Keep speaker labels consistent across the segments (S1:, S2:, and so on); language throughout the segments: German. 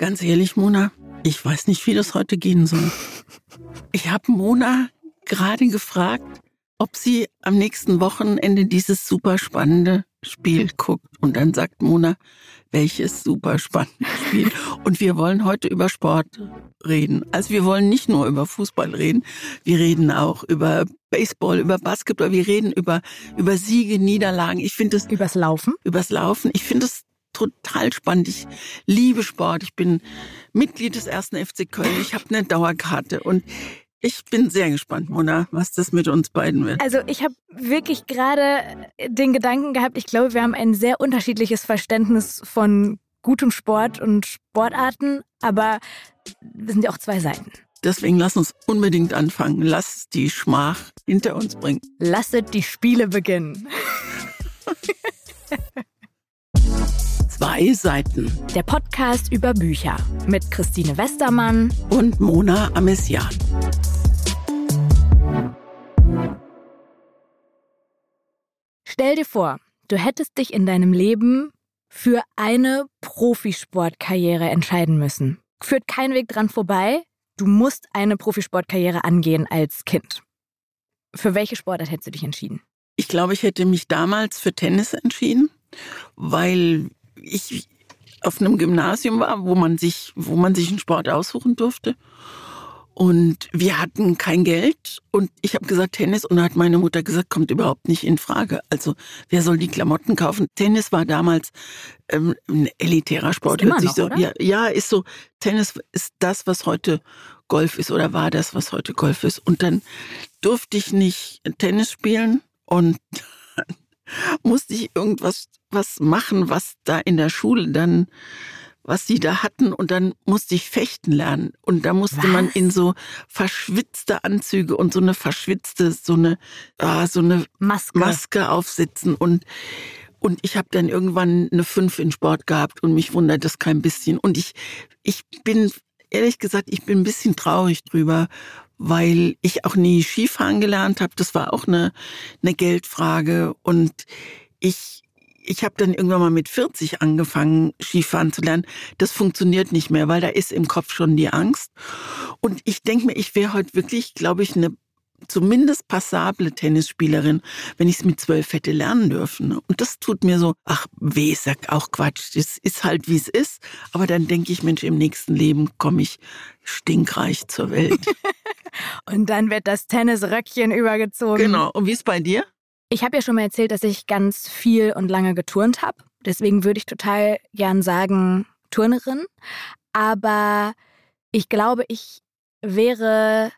S1: Ganz ehrlich, Mona, ich weiß nicht, wie das heute gehen soll. Ich habe Mona gerade gefragt, ob sie am nächsten Wochenende dieses super spannende Spiel guckt. Und dann sagt Mona, welches super spannende Spiel. Und wir wollen heute über Sport reden. Also wir wollen nicht nur über Fußball reden, wir reden auch über Baseball, über Basketball, wir reden über, über Siege, Niederlagen. Ich finde es.
S2: Übers Laufen?
S1: Übers Laufen. Ich finde es total spannend. Ich liebe Sport. Ich bin Mitglied des ersten FC Köln. Ich habe eine Dauerkarte und ich bin sehr gespannt, Mona, was das mit uns beiden wird.
S2: Also ich habe wirklich gerade den Gedanken gehabt, ich glaube, wir haben ein sehr unterschiedliches Verständnis von gutem Sport und Sportarten, aber wir sind ja auch zwei Seiten.
S1: Deswegen lass uns unbedingt anfangen. Lass die Schmach hinter uns bringen.
S2: Lasset die Spiele beginnen.
S1: Zwei Seiten.
S2: Der Podcast über Bücher mit Christine Westermann
S1: und Mona Amessian.
S2: Stell dir vor, du hättest dich in deinem Leben für eine Profisportkarriere entscheiden müssen. Führt kein Weg dran vorbei. Du musst eine Profisportkarriere angehen als Kind. Für welche Sportart hättest du dich entschieden?
S1: Ich glaube, ich hätte mich damals für Tennis entschieden, weil ich auf einem Gymnasium war, wo man sich, wo man sich einen Sport aussuchen durfte. Und wir hatten kein Geld und ich habe gesagt Tennis und da hat meine Mutter gesagt, kommt überhaupt nicht in Frage. Also wer soll die Klamotten kaufen? Tennis war damals ähm, ein elitärer Sport.
S2: Ist immer noch,
S1: so,
S2: oder?
S1: Ja, ja, ist so. Tennis ist das, was heute Golf ist oder war das, was heute Golf ist. Und dann durfte ich nicht Tennis spielen und musste ich irgendwas was machen, was da in der Schule dann was sie da hatten. Und dann musste ich fechten lernen. Und da musste
S2: Was?
S1: man in so verschwitzte Anzüge und so eine verschwitzte so eine ah, so eine
S2: Maske.
S1: Maske aufsitzen. Und und ich habe dann irgendwann eine 5 in Sport gehabt und mich wundert das kein bisschen. Und ich ich bin ehrlich gesagt, ich bin ein bisschen traurig drüber, weil ich auch nie Skifahren gelernt habe, das war auch eine eine Geldfrage. Und ich ich habe dann irgendwann mal mit 40 angefangen, Skifahren zu lernen. Das funktioniert nicht mehr, weil da ist im Kopf schon die Angst. Und ich denke mir, ich wäre heute wirklich, glaube ich, eine zumindest passable Tennisspielerin, wenn ich es mit zwölf hätte lernen dürfen. Und das tut mir so, ach weh, sag auch Quatsch. Das ist halt, wie es ist. Aber dann denke ich, Mensch, im nächsten Leben komme ich stinkreich zur Welt.
S2: Und dann wird das Tennisröckchen übergezogen.
S1: genau. Und wie ist bei dir?
S2: Ich habe ja schon mal erzählt, dass ich ganz viel und lange geturnt habe. Deswegen würde ich total gern sagen Turnerin. Aber ich glaube, ich wäre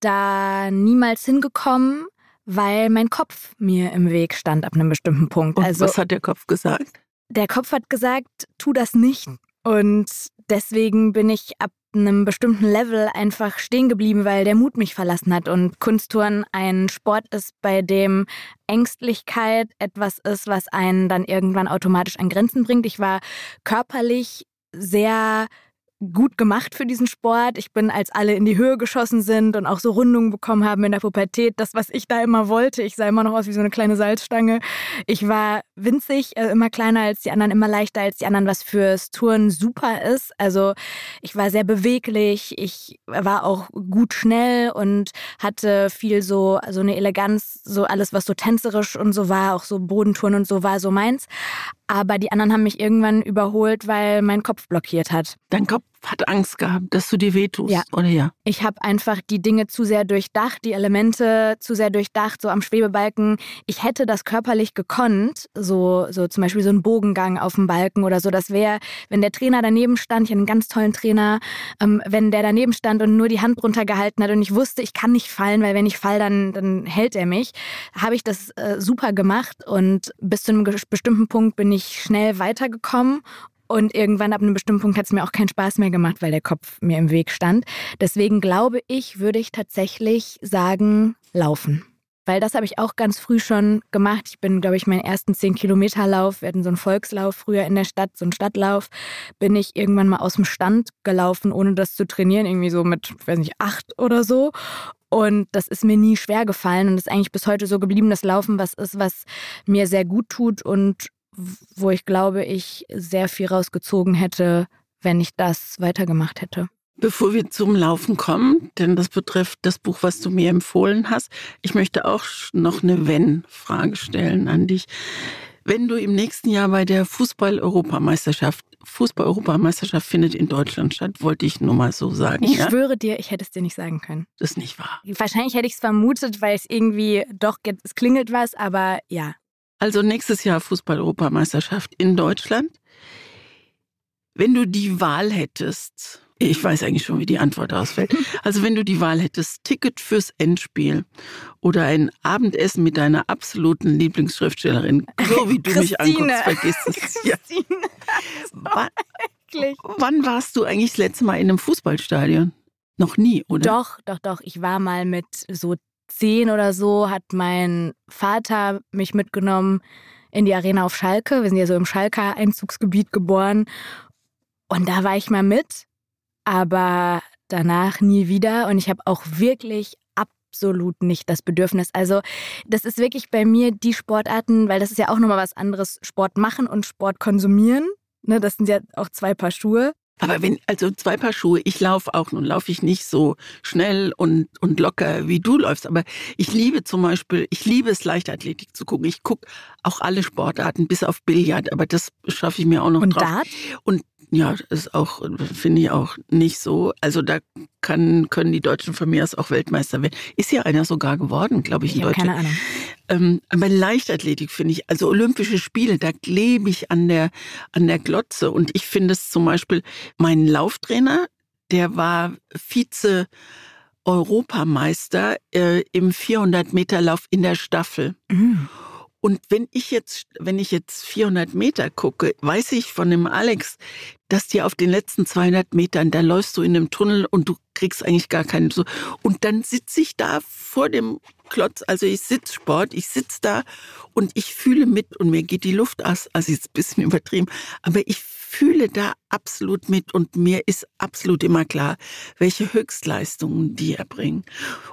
S2: da niemals hingekommen, weil mein Kopf mir im Weg stand ab einem bestimmten Punkt.
S1: Und
S2: also
S1: was hat der Kopf gesagt?
S2: der Kopf hat gesagt, tu das nicht. Und deswegen bin ich ab einem bestimmten Level einfach stehen geblieben, weil der Mut mich verlassen hat. Und Kunstturnen ein Sport ist, bei dem Ängstlichkeit etwas ist, was einen dann irgendwann automatisch an Grenzen bringt. Ich war körperlich sehr gut gemacht für diesen Sport. Ich bin, als alle in die Höhe geschossen sind und auch so Rundungen bekommen haben in der Pubertät, das, was ich da immer wollte. Ich sah immer noch aus wie so eine kleine Salzstange. Ich war winzig, äh, immer kleiner als die anderen, immer leichter als die anderen, was fürs Touren super ist. Also ich war sehr beweglich, ich war auch gut schnell und hatte viel so, so eine Eleganz, so alles, was so tänzerisch und so war, auch so Bodentouren und so war so meins. Aber die anderen haben mich irgendwann überholt, weil mein Kopf blockiert hat.
S1: Dein Kopf hat Angst gehabt, dass du dir wehtust,
S2: Ja.
S1: oder ja?
S2: Ich habe einfach die Dinge zu sehr durchdacht, die Elemente zu sehr durchdacht, so am Schwebebalken. Ich hätte das körperlich gekonnt, so, so zum Beispiel so ein Bogengang auf dem Balken oder so. Das wäre, wenn der Trainer daneben stand, ich hatte einen ganz tollen Trainer, ähm, wenn der daneben stand und nur die Hand runtergehalten hat und ich wusste, ich kann nicht fallen, weil wenn ich fall, dann, dann hält er mich, habe ich das äh, super gemacht und bis zu einem bestimmten Punkt bin ich schnell weitergekommen und irgendwann ab einem bestimmten Punkt hat es mir auch keinen Spaß mehr gemacht, weil der Kopf mir im Weg stand. Deswegen glaube ich, würde ich tatsächlich sagen, laufen. Weil das habe ich auch ganz früh schon gemacht. Ich bin, glaube ich, meinen ersten 10-Kilometer-Lauf, wir hatten so einen Volkslauf früher in der Stadt, so einen Stadtlauf, bin ich irgendwann mal aus dem Stand gelaufen, ohne das zu trainieren, irgendwie so mit, ich weiß nicht, acht oder so. Und das ist mir nie schwer gefallen und ist eigentlich bis heute so geblieben, dass Laufen was ist, was mir sehr gut tut und wo ich glaube, ich sehr viel rausgezogen hätte, wenn ich das weitergemacht hätte.
S1: Bevor wir zum Laufen kommen, denn das betrifft das Buch, was du mir empfohlen hast, ich möchte auch noch eine Wenn-Frage stellen an dich. Wenn du im nächsten Jahr bei der Fußball-Europameisterschaft, Fußball-Europameisterschaft findet in Deutschland statt, wollte ich nur mal so sagen.
S2: Ich
S1: ja?
S2: schwöre dir, ich hätte es dir nicht sagen können.
S1: Das ist nicht wahr.
S2: Wahrscheinlich hätte ich es vermutet, weil es irgendwie doch, es klingelt was, aber ja.
S1: Also nächstes Jahr Fußball-Europameisterschaft in Deutschland. Wenn du die Wahl hättest, ich weiß eigentlich schon, wie die Antwort ausfällt. Also wenn du die Wahl hättest, Ticket fürs Endspiel oder ein Abendessen mit deiner absoluten Lieblingsschriftstellerin, so wie du mich anguckst, vergiss es. Ja. Wann, wann warst du eigentlich das letzte Mal in einem Fußballstadion? Noch nie, oder?
S2: Doch, doch, doch. Ich war mal mit so zehn oder so, hat mein Vater mich mitgenommen in die Arena auf Schalke. Wir sind ja so im Schalker Einzugsgebiet geboren. Und da war ich mal mit aber danach nie wieder. Und ich habe auch wirklich absolut nicht das Bedürfnis. Also das ist wirklich bei mir die Sportarten, weil das ist ja auch nochmal was anderes, Sport machen und Sport konsumieren. Ne, das sind ja auch zwei Paar Schuhe.
S1: Aber wenn, also zwei Paar Schuhe, ich laufe auch, nun laufe ich nicht so schnell und, und locker, wie du läufst, aber ich liebe zum Beispiel, ich liebe es, Leichtathletik zu gucken. Ich gucke auch alle Sportarten, bis auf Billard, aber das schaffe ich mir auch noch
S2: und
S1: drauf.
S2: Dart?
S1: Und ja, ist auch, finde ich auch nicht so. Also da kann, können die Deutschen von mir aus auch Weltmeister werden. Ist ja einer sogar geworden, glaube ich,
S2: in Deutschland. Keine Ahnung.
S1: Ähm, aber Leichtathletik finde ich, also Olympische Spiele, da klebe ich an der, an der Glotze. Und ich finde es zum Beispiel, mein Lauftrainer, der war Vize Europameister äh, im 400 Meter Lauf in der Staffel. Mhm. Und wenn ich jetzt, wenn ich jetzt 400 Meter gucke, weiß ich von dem Alex, dass dir auf den letzten 200 Metern, da läufst du in einem Tunnel und du kriegst eigentlich gar keinen so. Und dann sitze ich da vor dem Klotz, also ich sitze Sport, ich sitze da und ich fühle mit und mir geht die Luft aus. Also ist ein bisschen übertrieben, aber ich fühle da absolut mit und mir ist absolut immer klar, welche Höchstleistungen die erbringen.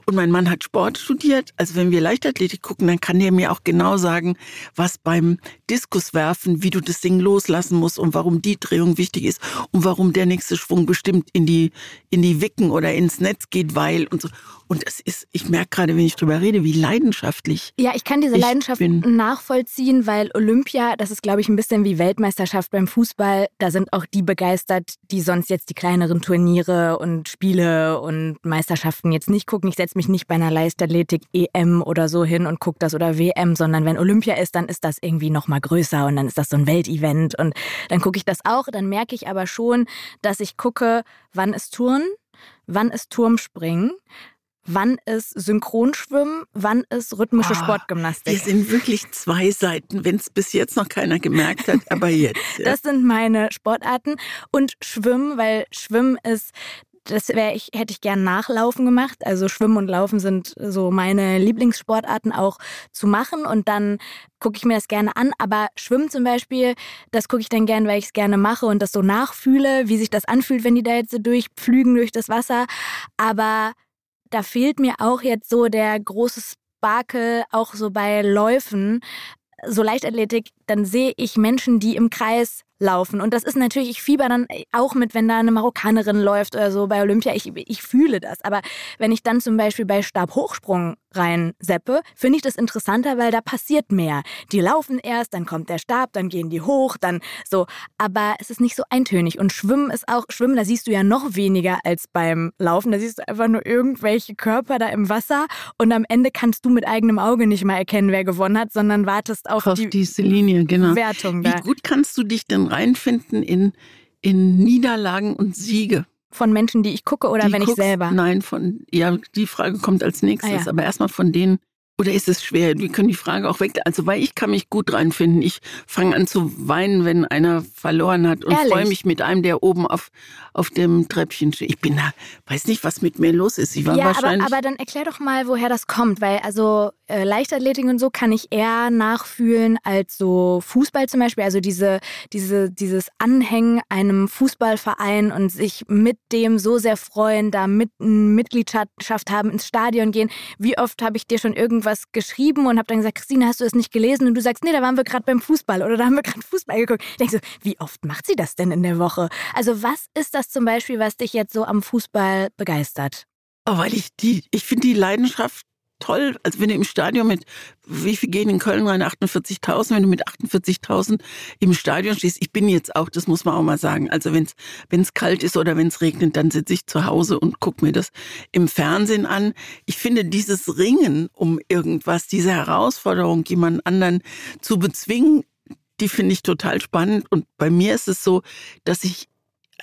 S1: Und mein Mann hat Sport studiert, also wenn wir Leichtathletik gucken, dann kann der mir auch genau sagen, was beim Diskuswerfen, wie du das Ding loslassen musst und warum die Drehung wichtig ist und warum der nächste Schwung bestimmt in die, in die Wicken oder ins Netz geht, weil und so. Und es ist, ich merke gerade, wenn ich drüber rede, wie leidenschaftlich.
S2: Ja, ich kann diese ich Leidenschaft bin. nachvollziehen, weil Olympia, das ist, glaube ich, ein bisschen wie Weltmeisterschaft beim Fußball. Da sind auch die begeistert, die sonst jetzt die kleineren Turniere und Spiele und Meisterschaften jetzt nicht gucken. Ich setze mich nicht bei einer Leichtathletik EM oder so hin und gucke das oder WM, sondern wenn Olympia ist, dann ist das irgendwie noch mal größer und dann ist das so ein Weltevent und dann gucke ich das auch. Dann merke ich aber schon, dass ich gucke, wann ist Touren, wann ist Turmspringen, wann ist Synchronschwimmen, wann ist rhythmische oh, Sportgymnastik.
S1: Wir sind wirklich zwei Seiten, wenn es bis jetzt noch keiner gemerkt hat, aber jetzt.
S2: Ja. Das sind meine Sportarten und Schwimmen, weil Schwimmen ist das wäre ich, hätte ich gern nachlaufen gemacht. Also Schwimmen und Laufen sind so meine Lieblingssportarten auch zu machen. Und dann gucke ich mir das gerne an. Aber Schwimmen zum Beispiel, das gucke ich dann gern, weil ich es gerne mache und das so nachfühle, wie sich das anfühlt, wenn die da jetzt so durchpflügen durch das Wasser. Aber da fehlt mir auch jetzt so der große Sparkel, auch so bei Läufen, so Leichtathletik, dann sehe ich Menschen, die im Kreis laufen. Und das ist natürlich, ich fieber dann auch mit, wenn da eine Marokkanerin läuft oder so bei Olympia. Ich, ich fühle das. Aber wenn ich dann zum Beispiel bei Stabhochsprung reinseppe, finde ich das interessanter, weil da passiert mehr. Die laufen erst, dann kommt der Stab, dann gehen die hoch, dann so. Aber es ist nicht so eintönig. Und Schwimmen ist auch, Schwimmen, da siehst du ja noch weniger als beim Laufen. Da siehst du einfach nur irgendwelche Körper da im Wasser und am Ende kannst du mit eigenem Auge nicht mal erkennen, wer gewonnen hat, sondern wartest auf,
S1: auf
S2: die
S1: diese Linie, genau.
S2: Wertung. Da.
S1: Wie gut kannst du dich denn reinfinden in, in Niederlagen und Siege?
S2: Von Menschen, die ich gucke oder
S1: die
S2: wenn
S1: guckst,
S2: ich selber?
S1: Nein, von, ja, die Frage kommt als nächstes, ah, ja. aber erstmal von denen, oder ist es schwer? Wir können die Frage auch weg. Also, weil ich kann mich gut reinfinden. Ich fange an zu weinen, wenn einer verloren hat und freue mich mit einem, der oben auf, auf dem Treppchen steht. Ich bin da, weiß nicht, was mit mir los ist. Ich war
S2: ja,
S1: wahrscheinlich.
S2: Aber, aber dann erklär doch mal, woher das kommt. Weil, also, äh, Leichtathletik und so kann ich eher nachfühlen als so Fußball zum Beispiel. Also diese, diese, dieses Anhängen einem Fußballverein und sich mit dem so sehr freuen, da mit Mitgliedschaft haben, ins Stadion gehen. Wie oft habe ich dir schon irgendwas geschrieben und habe dann gesagt, Christine, hast du das nicht gelesen? Und du sagst, nee, da waren wir gerade beim Fußball oder da haben wir gerade Fußball geguckt. Ich denke so, wie oft macht sie das denn in der Woche? Also was ist das zum Beispiel, was dich jetzt so am Fußball begeistert?
S1: Oh, weil ich die, ich finde die Leidenschaft toll. Also wenn du im Stadion mit, wie viel gehen in Köln rein? 48.000. Wenn du mit 48.000 im Stadion stehst, ich bin jetzt auch, das muss man auch mal sagen. Also wenn es kalt ist oder wenn es regnet, dann sitze ich zu Hause und gucke mir das im Fernsehen an. Ich finde dieses Ringen um irgendwas, diese Herausforderung, jemanden anderen zu bezwingen, die finde ich total spannend. Und bei mir ist es so, dass ich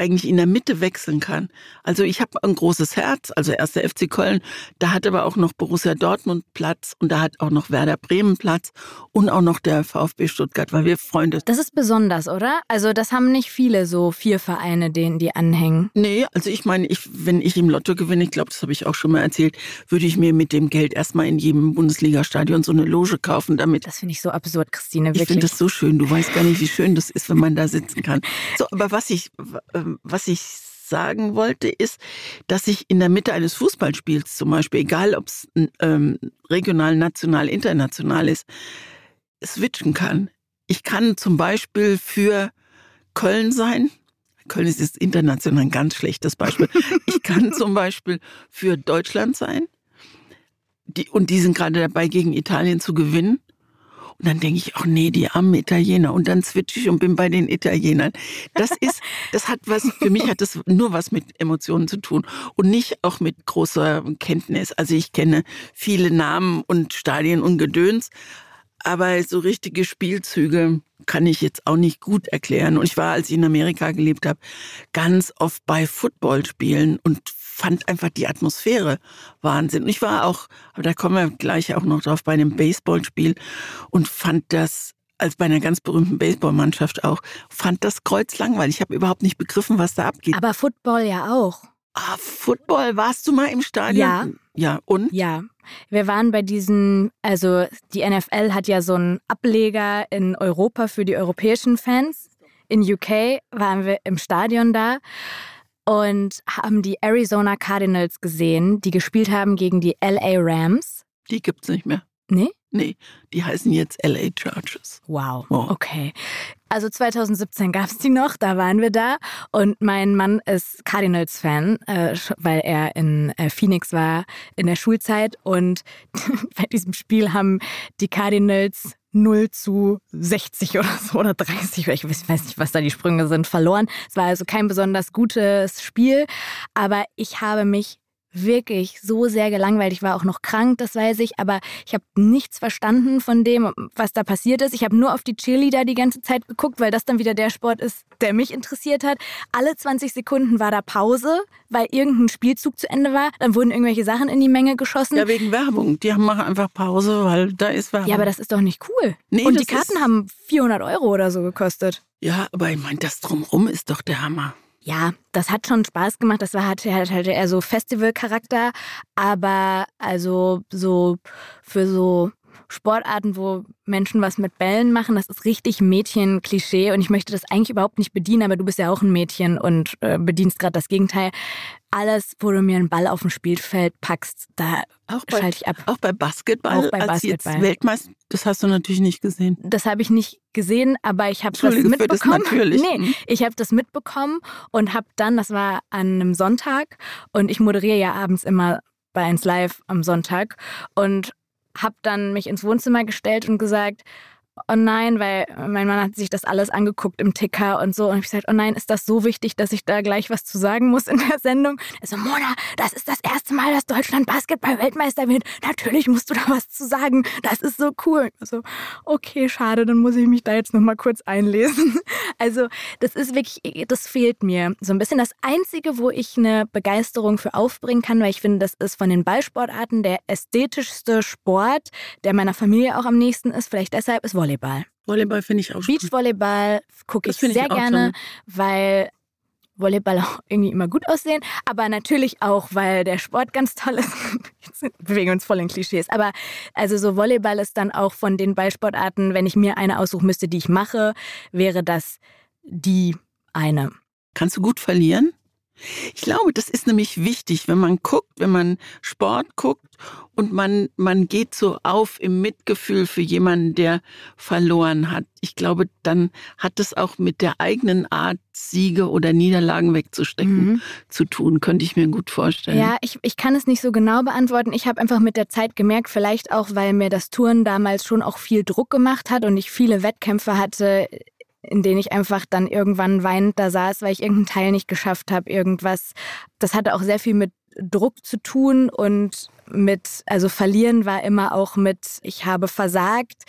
S1: eigentlich in der Mitte wechseln kann. Also ich habe ein großes Herz, also erster FC Köln, da hat aber auch noch Borussia Dortmund Platz und da hat auch noch Werder Bremen Platz und auch noch der VfB Stuttgart, weil wir Freunde.
S2: Das ist besonders, oder? Also das haben nicht viele so vier Vereine, denen die anhängen.
S1: Nee, also ich meine, ich, wenn ich im Lotto gewinne, ich glaube, das habe ich auch schon mal erzählt, würde ich mir mit dem Geld erstmal in jedem Bundesligastadion so eine Loge kaufen, damit.
S2: Das finde ich so absurd, Christine, wirklich.
S1: Ich finde das so schön. Du weißt gar nicht, wie schön das ist, wenn man da sitzen kann. So, aber was ich, ähm, was ich sagen wollte, ist, dass ich in der Mitte eines Fußballspiels zum Beispiel, egal ob es ähm, regional, national, international ist, switchen kann. Ich kann zum Beispiel für Köln sein. Köln ist jetzt international ein ganz schlechtes Beispiel. Ich kann zum Beispiel für Deutschland sein. Die, und die sind gerade dabei, gegen Italien zu gewinnen. Und dann denke ich, ach nee, die armen Italiener. Und dann switche ich und bin bei den Italienern. Das ist, das hat was, für mich hat das nur was mit Emotionen zu tun und nicht auch mit großer Kenntnis. Also ich kenne viele Namen und Stadien und Gedöns, aber so richtige Spielzüge kann ich jetzt auch nicht gut erklären. Und ich war, als ich in Amerika gelebt habe, ganz oft bei Footballspielen und fand einfach die Atmosphäre Wahnsinn. Und ich war auch, aber da kommen wir gleich auch noch drauf, bei einem Baseballspiel und fand das als bei einer ganz berühmten Baseballmannschaft auch, fand das Kreuz langweilig. Ich habe überhaupt nicht begriffen, was da abgeht.
S2: Aber Football ja auch.
S1: Ah, Football, warst du mal im Stadion?
S2: Ja.
S1: Ja, und?
S2: Ja. Wir waren bei diesen, also die NFL hat ja so einen Ableger in Europa für die europäischen Fans. In UK waren wir im Stadion da und haben die Arizona Cardinals gesehen, die gespielt haben gegen die LA Rams.
S1: Die gibt's nicht mehr.
S2: Nee?
S1: Nee, die heißen jetzt LA Chargers.
S2: Wow. wow. Okay. Also 2017 gab es die noch, da waren wir da. Und mein Mann ist Cardinals-Fan, äh, weil er in äh, Phoenix war in der Schulzeit. Und bei diesem Spiel haben die Cardinals 0 zu 60 oder so oder 30, ich weiß nicht, was da die Sprünge sind, verloren. Es war also kein besonders gutes Spiel, aber ich habe mich wirklich so sehr gelangweilt. Ich war auch noch krank, das weiß ich, aber ich habe nichts verstanden von dem, was da passiert ist. Ich habe nur auf die Cheerleader die ganze Zeit geguckt, weil das dann wieder der Sport ist, der mich interessiert hat. Alle 20 Sekunden war da Pause, weil irgendein Spielzug zu Ende war. Dann wurden irgendwelche Sachen in die Menge geschossen.
S1: Ja, wegen Werbung. Die machen einfach Pause, weil da ist Werbung.
S2: Ja, aber das ist doch nicht cool. Nee, Und die Karten haben 400 Euro oder so gekostet.
S1: Ja, aber ich meine, das drumrum ist doch der Hammer.
S2: Ja, das hat schon Spaß gemacht. Das war halt, halt eher so Festivalcharakter, aber also so für so Sportarten, wo Menschen was mit Bällen machen, das ist richtig Mädchen-Klischee und ich möchte das eigentlich überhaupt nicht bedienen, aber du bist ja auch ein Mädchen und äh, bedienst gerade das Gegenteil. Alles, wo du mir einen Ball auf dem Spielfeld packst, da schalte ich ab.
S1: Auch bei Basketball?
S2: Auch bei als Basketball.
S1: Weltmeister, das hast du natürlich nicht gesehen.
S2: Das habe ich nicht gesehen, aber ich habe das mitbekommen. Das
S1: natürlich.
S2: Nee, hm? ich habe das mitbekommen und habe dann, das war an einem Sonntag und ich moderiere ja abends immer bei 1 Live am Sonntag und habe dann mich ins Wohnzimmer gestellt und gesagt, oh nein, weil mein Mann hat sich das alles angeguckt im Ticker und so. Und ich gesagt, oh nein, ist das so wichtig, dass ich da gleich was zu sagen muss in der Sendung? Er so, Mona, das ist das erste Mal, dass Deutschland Basketball-Weltmeister wird. Natürlich musst du da was zu sagen. Das ist so cool. Also, okay, schade, dann muss ich mich da jetzt nochmal kurz einlesen. Also, das ist wirklich, das fehlt mir. So ein bisschen das Einzige, wo ich eine Begeisterung für aufbringen kann, weil ich finde, das ist von den Ballsportarten der ästhetischste Sport, der meiner Familie auch am nächsten ist. Vielleicht deshalb ist Volleyball Volleyball.
S1: Volleyball finde ich auch
S2: Beachvolleyball gucke ich sehr gerne, toll. weil Volleyball auch irgendwie immer gut aussehen, aber natürlich auch, weil der Sport ganz toll ist. Jetzt bewegen wir uns voll in Klischees. Aber also so Volleyball ist dann auch von den Ballsportarten, wenn ich mir eine aussuchen müsste, die ich mache, wäre das die eine.
S1: Kannst du gut verlieren? Ich glaube, das ist nämlich wichtig, wenn man guckt, wenn man Sport guckt und man, man geht so auf im Mitgefühl für jemanden, der verloren hat. Ich glaube, dann hat das auch mit der eigenen Art, Siege oder Niederlagen wegzustecken mhm. zu tun, könnte ich mir gut vorstellen.
S2: Ja, ich, ich kann es nicht so genau beantworten. Ich habe einfach mit der Zeit gemerkt, vielleicht auch, weil mir das Touren damals schon auch viel Druck gemacht hat und ich viele Wettkämpfe hatte, in denen ich einfach dann irgendwann weinend da saß, weil ich irgendeinen Teil nicht geschafft habe, irgendwas. Das hatte auch sehr viel mit Druck zu tun und mit, also verlieren war immer auch mit, ich habe versagt,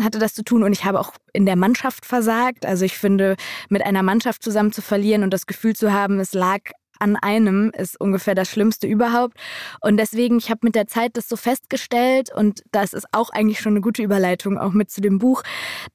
S2: hatte das zu tun und ich habe auch in der Mannschaft versagt. Also ich finde, mit einer Mannschaft zusammen zu verlieren und das Gefühl zu haben, es lag an einem ist ungefähr das Schlimmste überhaupt. Und deswegen, ich habe mit der Zeit das so festgestellt und das ist auch eigentlich schon eine gute Überleitung auch mit zu dem Buch,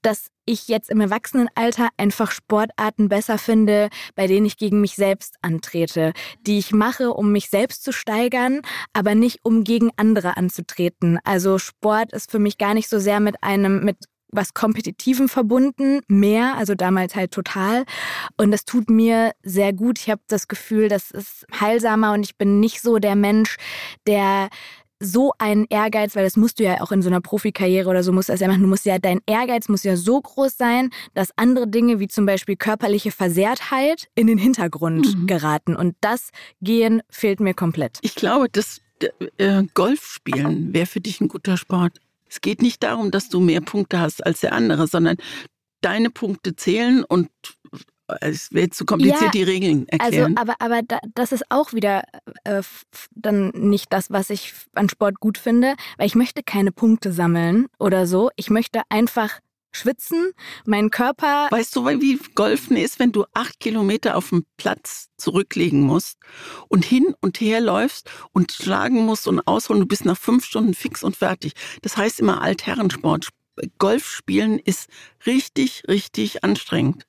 S2: dass ich jetzt im Erwachsenenalter einfach Sportarten besser finde, bei denen ich gegen mich selbst antrete, die ich mache, um mich selbst zu steigern, aber nicht um gegen andere anzutreten. Also Sport ist für mich gar nicht so sehr mit einem mit was Kompetitivem verbunden, mehr, also damals halt total. Und das tut mir sehr gut. Ich habe das Gefühl, das ist heilsamer und ich bin nicht so der Mensch, der so einen Ehrgeiz, weil das musst du ja auch in so einer Profikarriere oder so musst du das ja machen. Du musst ja, dein Ehrgeiz muss ja so groß sein, dass andere Dinge wie zum Beispiel körperliche Versehrtheit in den Hintergrund mhm. geraten. Und das Gehen fehlt mir komplett.
S1: Ich glaube, das äh, Golfspielen wäre für dich ein guter Sport. Es geht nicht darum, dass du mehr Punkte hast als der andere, sondern deine Punkte zählen und es wäre zu kompliziert, ja, die Regeln also, erklären.
S2: Also, aber, aber da, das ist auch wieder äh, dann nicht das, was ich an Sport gut finde, weil ich möchte keine Punkte sammeln oder so. Ich möchte einfach schwitzen, mein Körper.
S1: Weißt du, wie Golfen ist, wenn du acht Kilometer auf dem Platz zurücklegen musst und hin und her läufst und schlagen musst und ausholen, du bist nach fünf Stunden fix und fertig. Das heißt immer Altherrensport. Golf spielen ist richtig, richtig anstrengend.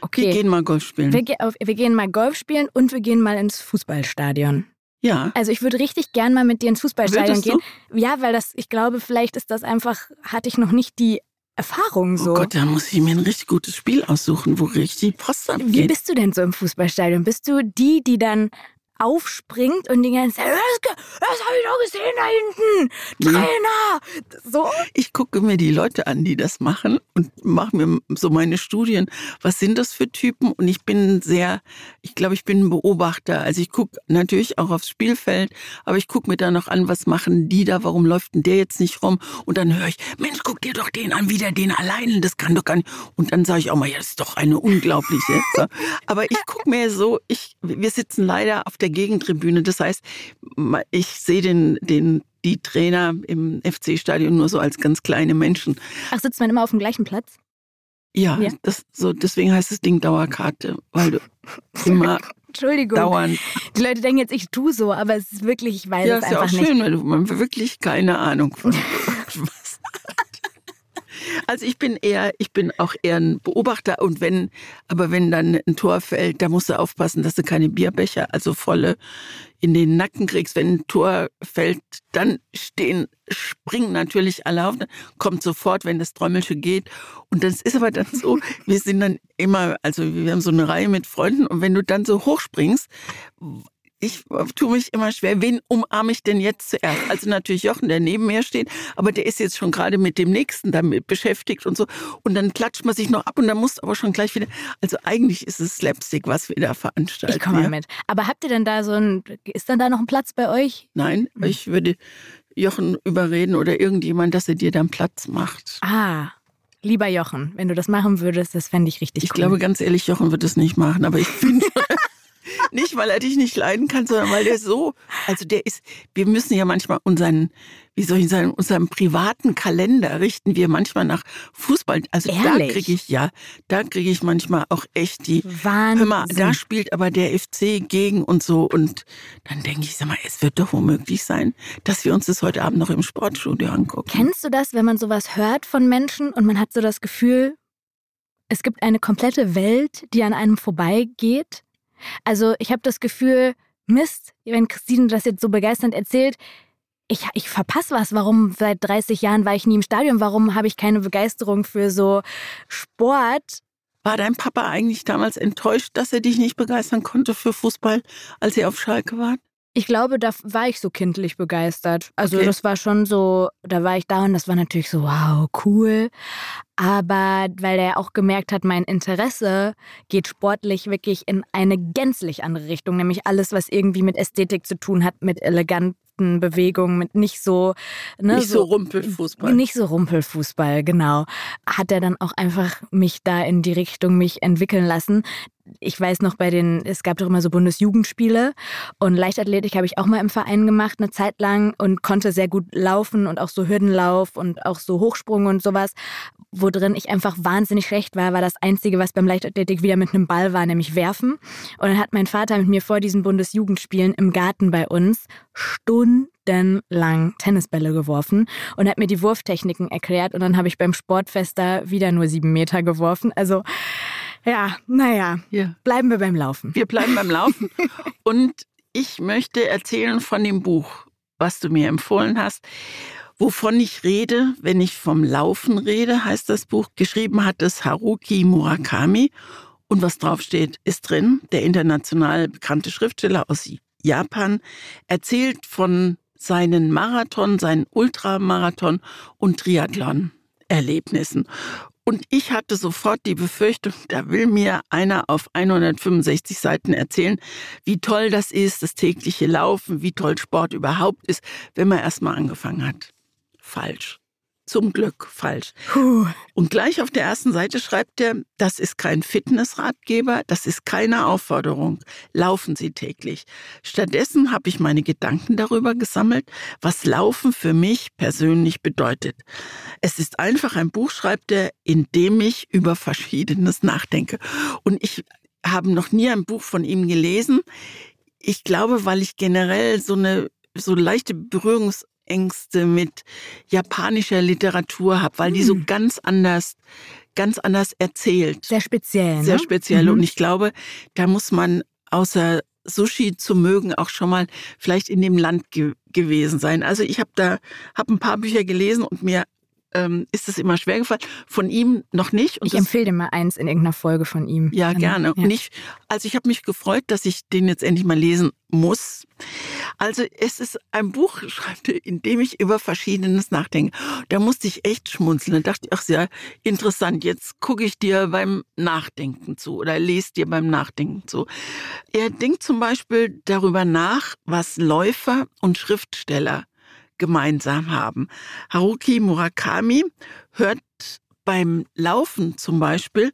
S1: Okay. Wir gehen mal Golf spielen.
S2: Wir, wir gehen mal Golf spielen und wir gehen mal ins Fußballstadion.
S1: Ja.
S2: Also ich würde richtig gern mal mit dir ins Fußballstadion gehen. Ja, weil das, ich glaube, vielleicht ist das einfach, hatte ich noch nicht die Erfahrung so.
S1: Oh Gott, da muss ich mir ein richtig gutes Spiel aussuchen, wo richtig Post abgeht.
S2: Wie bist du denn so im Fußballstadion? Bist du die, die dann aufspringt und die ganze Zeit, das, das habe ich doch gesehen da hinten, Trainer. So.
S1: Ich gucke mir die Leute an, die das machen und mache mir so meine Studien. Was sind das für Typen? Und ich bin sehr, ich glaube, ich bin ein Beobachter. Also ich gucke natürlich auch aufs Spielfeld, aber ich gucke mir da noch an, was machen die da? Warum läuft denn der jetzt nicht rum? Und dann höre ich, Mensch, guck dir doch den an, wieder den alleine, das kann doch gar nicht. Und dann sage ich auch mal, ja, das ist doch eine unglaubliche. Aber ich gucke mir so, ich, wir sitzen leider auf der der Gegentribüne. Das heißt, ich sehe den, den, die Trainer im FC-Stadion nur so als ganz kleine Menschen.
S2: Ach, sitzt man immer auf dem gleichen Platz?
S1: Ja, ja. Das, so, deswegen heißt das Ding Dauerkarte, weil du immer
S2: Entschuldigung.
S1: Dauernd.
S2: Die Leute denken jetzt, ich tue so, aber es ist wirklich, ich weiß ja, es einfach nicht.
S1: Ja, ist ja auch schön, weil du man wirklich keine Ahnung von also ich bin eher, ich bin auch eher ein Beobachter und wenn, aber wenn dann ein Tor fällt, da musst du aufpassen, dass du keine Bierbecher, also volle in den Nacken kriegst. Wenn ein Tor fällt, dann stehen, springen natürlich alle auf, kommt sofort, wenn das Trommelchen geht. Und das ist aber dann so, wir sind dann immer, also wir haben so eine Reihe mit Freunden und wenn du dann so hochspringst, ich tue mich immer schwer, wen umarme ich denn jetzt zuerst? Also natürlich Jochen, der neben mir steht, aber der ist jetzt schon gerade mit dem Nächsten damit beschäftigt und so. Und dann klatscht man sich noch ab und dann muss aber schon gleich wieder. Also eigentlich ist es Slapstick, was wir da veranstalten.
S2: Ich komme mal mit. Aber habt ihr denn da so ein, ist dann da noch ein Platz bei euch?
S1: Nein, hm. ich würde Jochen überreden oder irgendjemand, dass er dir dann Platz macht.
S2: Ah. Lieber Jochen, wenn du das machen würdest, das fände ich richtig
S1: ich cool. Ich glaube ganz ehrlich, Jochen wird es nicht machen, aber ich finde nicht, weil er dich nicht leiden kann, sondern weil der so, also der ist, wir müssen ja manchmal unseren, wie soll ich sagen, unseren privaten Kalender richten wir manchmal nach Fußball. Also Ehrlich? da kriege ich ja, da kriege ich manchmal auch echt die,
S2: Wahnsinn. hör
S1: mal, da spielt aber der FC gegen und so und dann denke ich, sag mal, es wird doch womöglich sein, dass wir uns das heute Abend noch im Sportstudio angucken.
S2: Kennst du das, wenn man sowas hört von Menschen und man hat so das Gefühl, es gibt eine komplette Welt, die an einem vorbeigeht? Also ich habe das Gefühl, Mist, wenn Christine das jetzt so begeisternd erzählt, ich, ich verpasse was. Warum seit 30 Jahren war ich nie im Stadion? Warum habe ich keine Begeisterung für so Sport?
S1: War dein Papa eigentlich damals enttäuscht, dass er dich nicht begeistern konnte für Fußball, als ihr auf Schalke wart?
S2: Ich glaube, da war ich so kindlich begeistert. Also okay. das war schon so, da war ich da und das war natürlich so, wow, cool. Aber weil er auch gemerkt hat, mein Interesse geht sportlich wirklich in eine gänzlich andere Richtung, nämlich alles, was irgendwie mit Ästhetik zu tun hat, mit elegant Bewegungen, mit nicht so
S1: ne, nicht so, so Rumpelfußball.
S2: Nicht so Rumpelfußball, genau. Hat er dann auch einfach mich da in die Richtung mich entwickeln lassen ich weiß noch bei den, es gab doch immer so Bundesjugendspiele und Leichtathletik habe ich auch mal im Verein gemacht eine Zeit lang und konnte sehr gut laufen und auch so Hürdenlauf und auch so Hochsprung und sowas, wo drin ich einfach wahnsinnig schlecht war, war das Einzige, was beim Leichtathletik wieder mit einem Ball war, nämlich werfen. Und dann hat mein Vater mit mir vor diesen Bundesjugendspielen im Garten bei uns stundenlang Tennisbälle geworfen und hat mir die Wurftechniken erklärt und dann habe ich beim Sportfester wieder nur sieben Meter geworfen. Also ja, naja, ja. bleiben wir beim Laufen.
S1: Wir bleiben beim Laufen. Und ich möchte erzählen von dem Buch, was du mir empfohlen hast. Wovon ich rede, wenn ich vom Laufen rede, heißt das Buch. Geschrieben hat es Haruki Murakami. Und was draufsteht, ist drin. Der international bekannte Schriftsteller aus Japan erzählt von seinen Marathon, seinen Ultramarathon und Triathlon-Erlebnissen. Und ich hatte sofort die Befürchtung, da will mir einer auf 165 Seiten erzählen, wie toll das ist, das tägliche Laufen, wie toll Sport überhaupt ist, wenn man erstmal angefangen hat. Falsch. Zum Glück falsch. Puh. Und gleich auf der ersten Seite schreibt er, das ist kein Fitnessratgeber, das ist keine Aufforderung. Laufen Sie täglich. Stattdessen habe ich meine Gedanken darüber gesammelt, was Laufen für mich persönlich bedeutet. Es ist einfach ein Buch, schreibt er, in dem ich über Verschiedenes nachdenke. Und ich habe noch nie ein Buch von ihm gelesen. Ich glaube, weil ich generell so eine so leichte Berührungs Ängste mit japanischer Literatur habe, weil hm. die so hm. ganz anders, ganz anders erzählt.
S2: Sehr speziell.
S1: Sehr ne? speziell. Mhm. Und ich glaube, da muss man außer Sushi zu mögen auch schon mal vielleicht in dem Land ge gewesen sein. Also ich habe da hab ein paar Bücher gelesen und mir ähm, ist es immer schwer gefallen. Von ihm noch nicht.
S2: Und ich empfehle dir mal eins in irgendeiner Folge von ihm.
S1: Ja, gerne. Ja. Und ich, also ich habe mich gefreut, dass ich den jetzt endlich mal lesen muss. Also es ist ein Buch, in dem ich über Verschiedenes nachdenke. Da musste ich echt schmunzeln. Da dachte ich, ach sehr interessant, jetzt gucke ich dir beim Nachdenken zu oder lese dir beim Nachdenken zu. Er denkt zum Beispiel darüber nach, was Läufer und Schriftsteller gemeinsam haben. Haruki Murakami hört beim Laufen zum Beispiel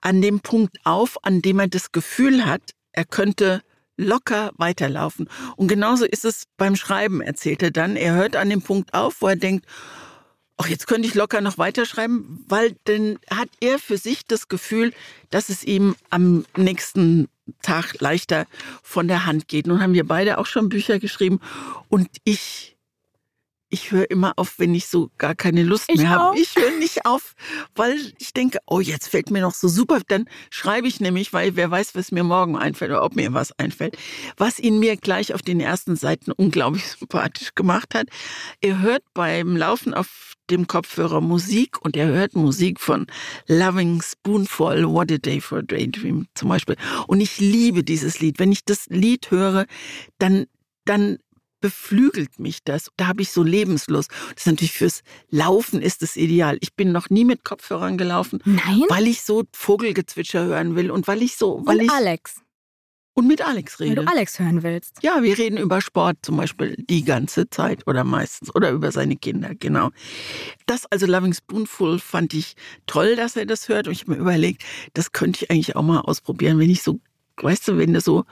S1: an dem Punkt auf, an dem er das Gefühl hat, er könnte locker weiterlaufen. Und genauso ist es beim Schreiben, erzählt er dann. Er hört an dem Punkt auf, wo er denkt, ach, jetzt könnte ich locker noch weiterschreiben, weil dann hat er für sich das Gefühl, dass es ihm am nächsten Tag leichter von der Hand geht. Nun haben wir beide auch schon Bücher geschrieben und ich ich höre immer auf, wenn ich so gar keine Lust ich mehr habe. Ich höre nicht auf, weil ich denke, oh, jetzt fällt mir noch so super. Dann schreibe ich nämlich, weil wer weiß, was mir morgen einfällt oder ob mir was einfällt. Was ihn mir gleich auf den ersten Seiten unglaublich sympathisch gemacht hat. Er hört beim Laufen auf dem Kopfhörer Musik und er hört Musik von Loving Spoonful, What a Day for a Daydream zum Beispiel. Und ich liebe dieses Lied. Wenn ich das Lied höre, dann dann beflügelt mich das. Da habe ich so Lebenslust. Das ist natürlich fürs Laufen ist es ideal. Ich bin noch nie mit Kopfhörern gelaufen,
S2: Nein?
S1: weil ich so Vogelgezwitscher hören will und weil ich so, weil
S2: und
S1: ich
S2: Alex.
S1: Und mit Alex rede.
S2: Weil du Alex hören willst.
S1: Ja, wir reden über Sport zum Beispiel die ganze Zeit oder meistens oder über seine Kinder, genau. Das also Loving Spoonful fand ich toll, dass er das hört und ich habe mir überlegt, das könnte ich eigentlich auch mal ausprobieren, wenn ich so, weißt du, wenn du so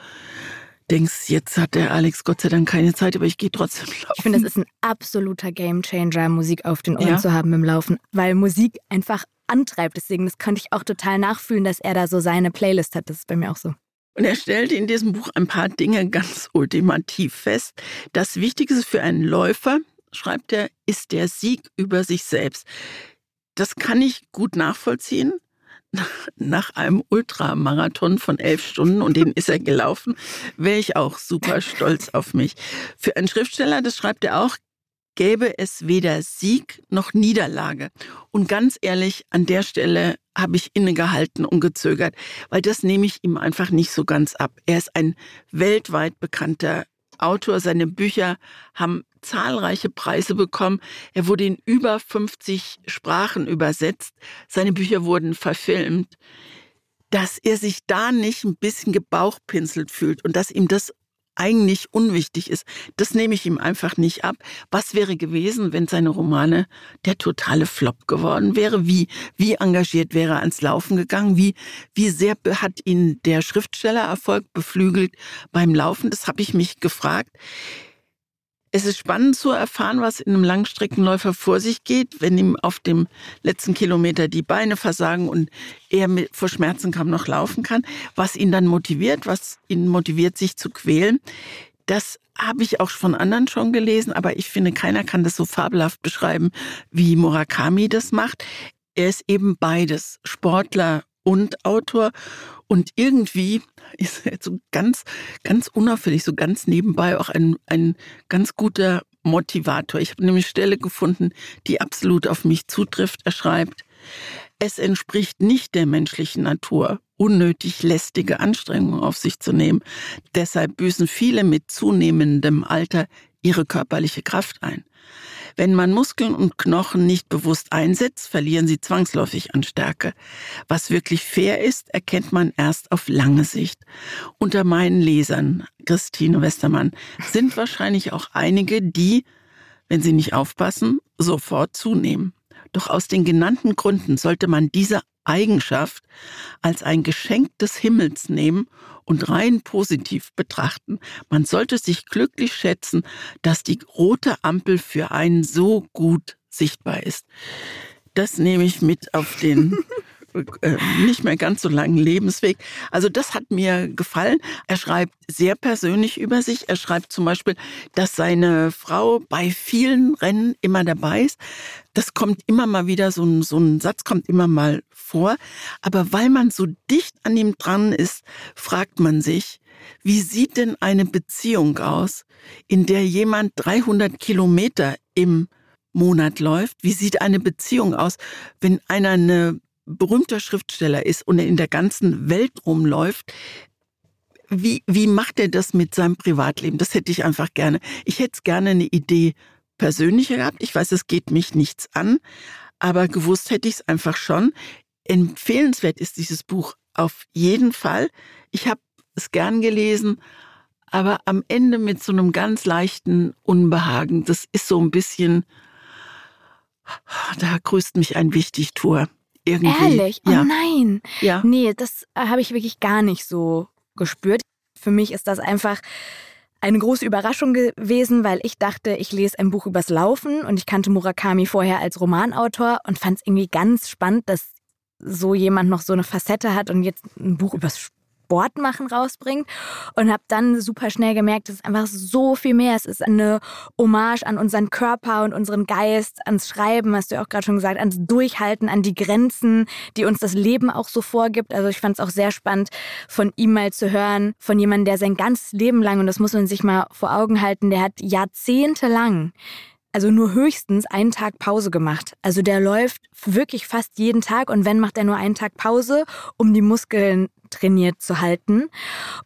S1: denkst, jetzt hat der Alex Gott sei Dank keine Zeit, aber ich gehe trotzdem laufen.
S2: Ich finde, das ist ein absoluter Gamechanger, Musik auf den Ohren ja. zu haben im Laufen, weil Musik einfach antreibt. Deswegen, das könnte ich auch total nachfühlen, dass er da so seine Playlist hat. Das ist bei mir auch so.
S1: Und er stellte in diesem Buch ein paar Dinge ganz ultimativ fest. Das Wichtigste für einen Läufer, schreibt er, ist der Sieg über sich selbst. Das kann ich gut nachvollziehen. Nach einem Ultramarathon von elf Stunden und den ist er gelaufen, wäre ich auch super stolz auf mich. Für einen Schriftsteller, das schreibt er auch, gäbe es weder Sieg noch Niederlage. Und ganz ehrlich, an der Stelle habe ich innegehalten und gezögert, weil das nehme ich ihm einfach nicht so ganz ab. Er ist ein weltweit bekannter Autor. Seine Bücher haben zahlreiche Preise bekommen. Er wurde in über 50 Sprachen übersetzt. Seine Bücher wurden verfilmt. Dass er sich da nicht ein bisschen gebauchpinselt fühlt und dass ihm das eigentlich unwichtig ist. Das nehme ich ihm einfach nicht ab. Was wäre gewesen, wenn seine Romane der totale Flop geworden wäre? Wie, wie engagiert wäre er ans Laufen gegangen? Wie, wie sehr hat ihn der Schriftstellererfolg beflügelt beim Laufen? Das habe ich mich gefragt. Es ist spannend zu erfahren, was in einem Langstreckenläufer vor sich geht, wenn ihm auf dem letzten Kilometer die Beine versagen und er vor Schmerzen kaum noch laufen kann, was ihn dann motiviert, was ihn motiviert, sich zu quälen. Das habe ich auch von anderen schon gelesen, aber ich finde, keiner kann das so fabelhaft beschreiben, wie Murakami das macht. Er ist eben beides, Sportler und Autor. Und irgendwie ist er so ganz, ganz unauffällig, so ganz nebenbei auch ein, ein ganz guter Motivator. Ich habe nämlich Stelle gefunden, die absolut auf mich zutrifft. Er schreibt, es entspricht nicht der menschlichen Natur, unnötig lästige Anstrengungen auf sich zu nehmen. Deshalb büßen viele mit zunehmendem Alter ihre körperliche Kraft ein. Wenn man Muskeln und Knochen nicht bewusst einsetzt, verlieren sie zwangsläufig an Stärke. Was wirklich fair ist, erkennt man erst auf lange Sicht. Unter meinen Lesern, Christine Westermann, sind wahrscheinlich auch einige, die, wenn sie nicht aufpassen, sofort zunehmen. Doch aus den genannten Gründen sollte man diese Eigenschaft als ein Geschenk des Himmels nehmen und rein positiv betrachten. Man sollte sich glücklich schätzen, dass die rote Ampel für einen so gut sichtbar ist. Das nehme ich mit auf den äh, nicht mehr ganz so langen Lebensweg. Also das hat mir gefallen. Er schreibt sehr persönlich über sich. Er schreibt zum Beispiel, dass seine Frau bei vielen Rennen immer dabei ist. Das kommt immer mal wieder, so ein, so ein Satz kommt immer mal vor. Aber weil man so dicht an ihm dran ist, fragt man sich, wie sieht denn eine Beziehung aus, in der jemand 300 Kilometer im Monat läuft? Wie sieht eine Beziehung aus, wenn einer eine berühmter Schriftsteller ist und in der ganzen Welt rumläuft, wie, wie macht er das mit seinem Privatleben? Das hätte ich einfach gerne. Ich hätte gerne eine Idee persönlicher gehabt. Ich weiß, es geht mich nichts an, aber gewusst hätte ich es einfach schon. Empfehlenswert ist dieses Buch auf jeden Fall. Ich habe es gern gelesen, aber am Ende mit so einem ganz leichten Unbehagen. Das ist so ein bisschen, da grüßt mich ein Wichtigtour irgendwie.
S2: Ehrlich? Oh ja. nein. Ja. Nee, das äh, habe ich wirklich gar nicht so gespürt. Für mich ist das einfach eine große Überraschung gewesen, weil ich dachte, ich lese ein Buch übers Laufen und ich kannte Murakami vorher als Romanautor und fand es irgendwie ganz spannend, dass so jemand noch so eine Facette hat und jetzt ein Buch übers Sport machen rausbringt und habe dann super schnell gemerkt, es ist einfach so viel mehr. Es ist eine Hommage an unseren Körper und unseren Geist, ans Schreiben, hast du ja auch gerade schon gesagt, ans Durchhalten, an die Grenzen, die uns das Leben auch so vorgibt. Also ich fand es auch sehr spannend, von ihm mal zu hören, von jemandem, der sein ganzes Leben lang, und das muss man sich mal vor Augen halten, der hat jahrzehntelang also nur höchstens einen Tag Pause gemacht. Also der läuft wirklich fast jeden Tag und wenn macht er nur einen Tag Pause, um die Muskeln trainiert zu halten.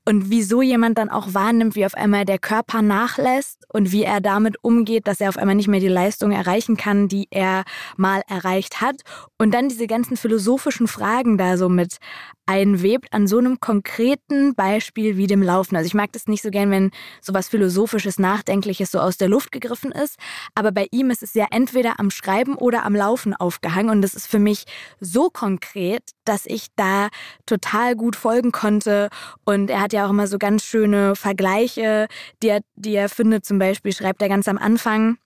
S2: Und wieso jemand dann auch wahrnimmt, wie auf einmal der Körper nachlässt und wie er damit umgeht, dass er auf einmal nicht mehr die Leistung erreichen kann, die er mal erreicht hat. Und dann diese ganzen philosophischen Fragen da so mit einwebt an so einem konkreten Beispiel wie dem Laufen. Also ich mag das nicht so gern, wenn sowas philosophisches, nachdenkliches so aus der Luft gegriffen ist, aber bei ihm ist es ja entweder am Schreiben oder am Laufen aufgehangen und das ist für mich so konkret, dass ich da total gut folgen konnte und er hat ja auch immer so ganz schöne Vergleiche, die er, die er findet. Zum Beispiel schreibt er ganz am Anfang,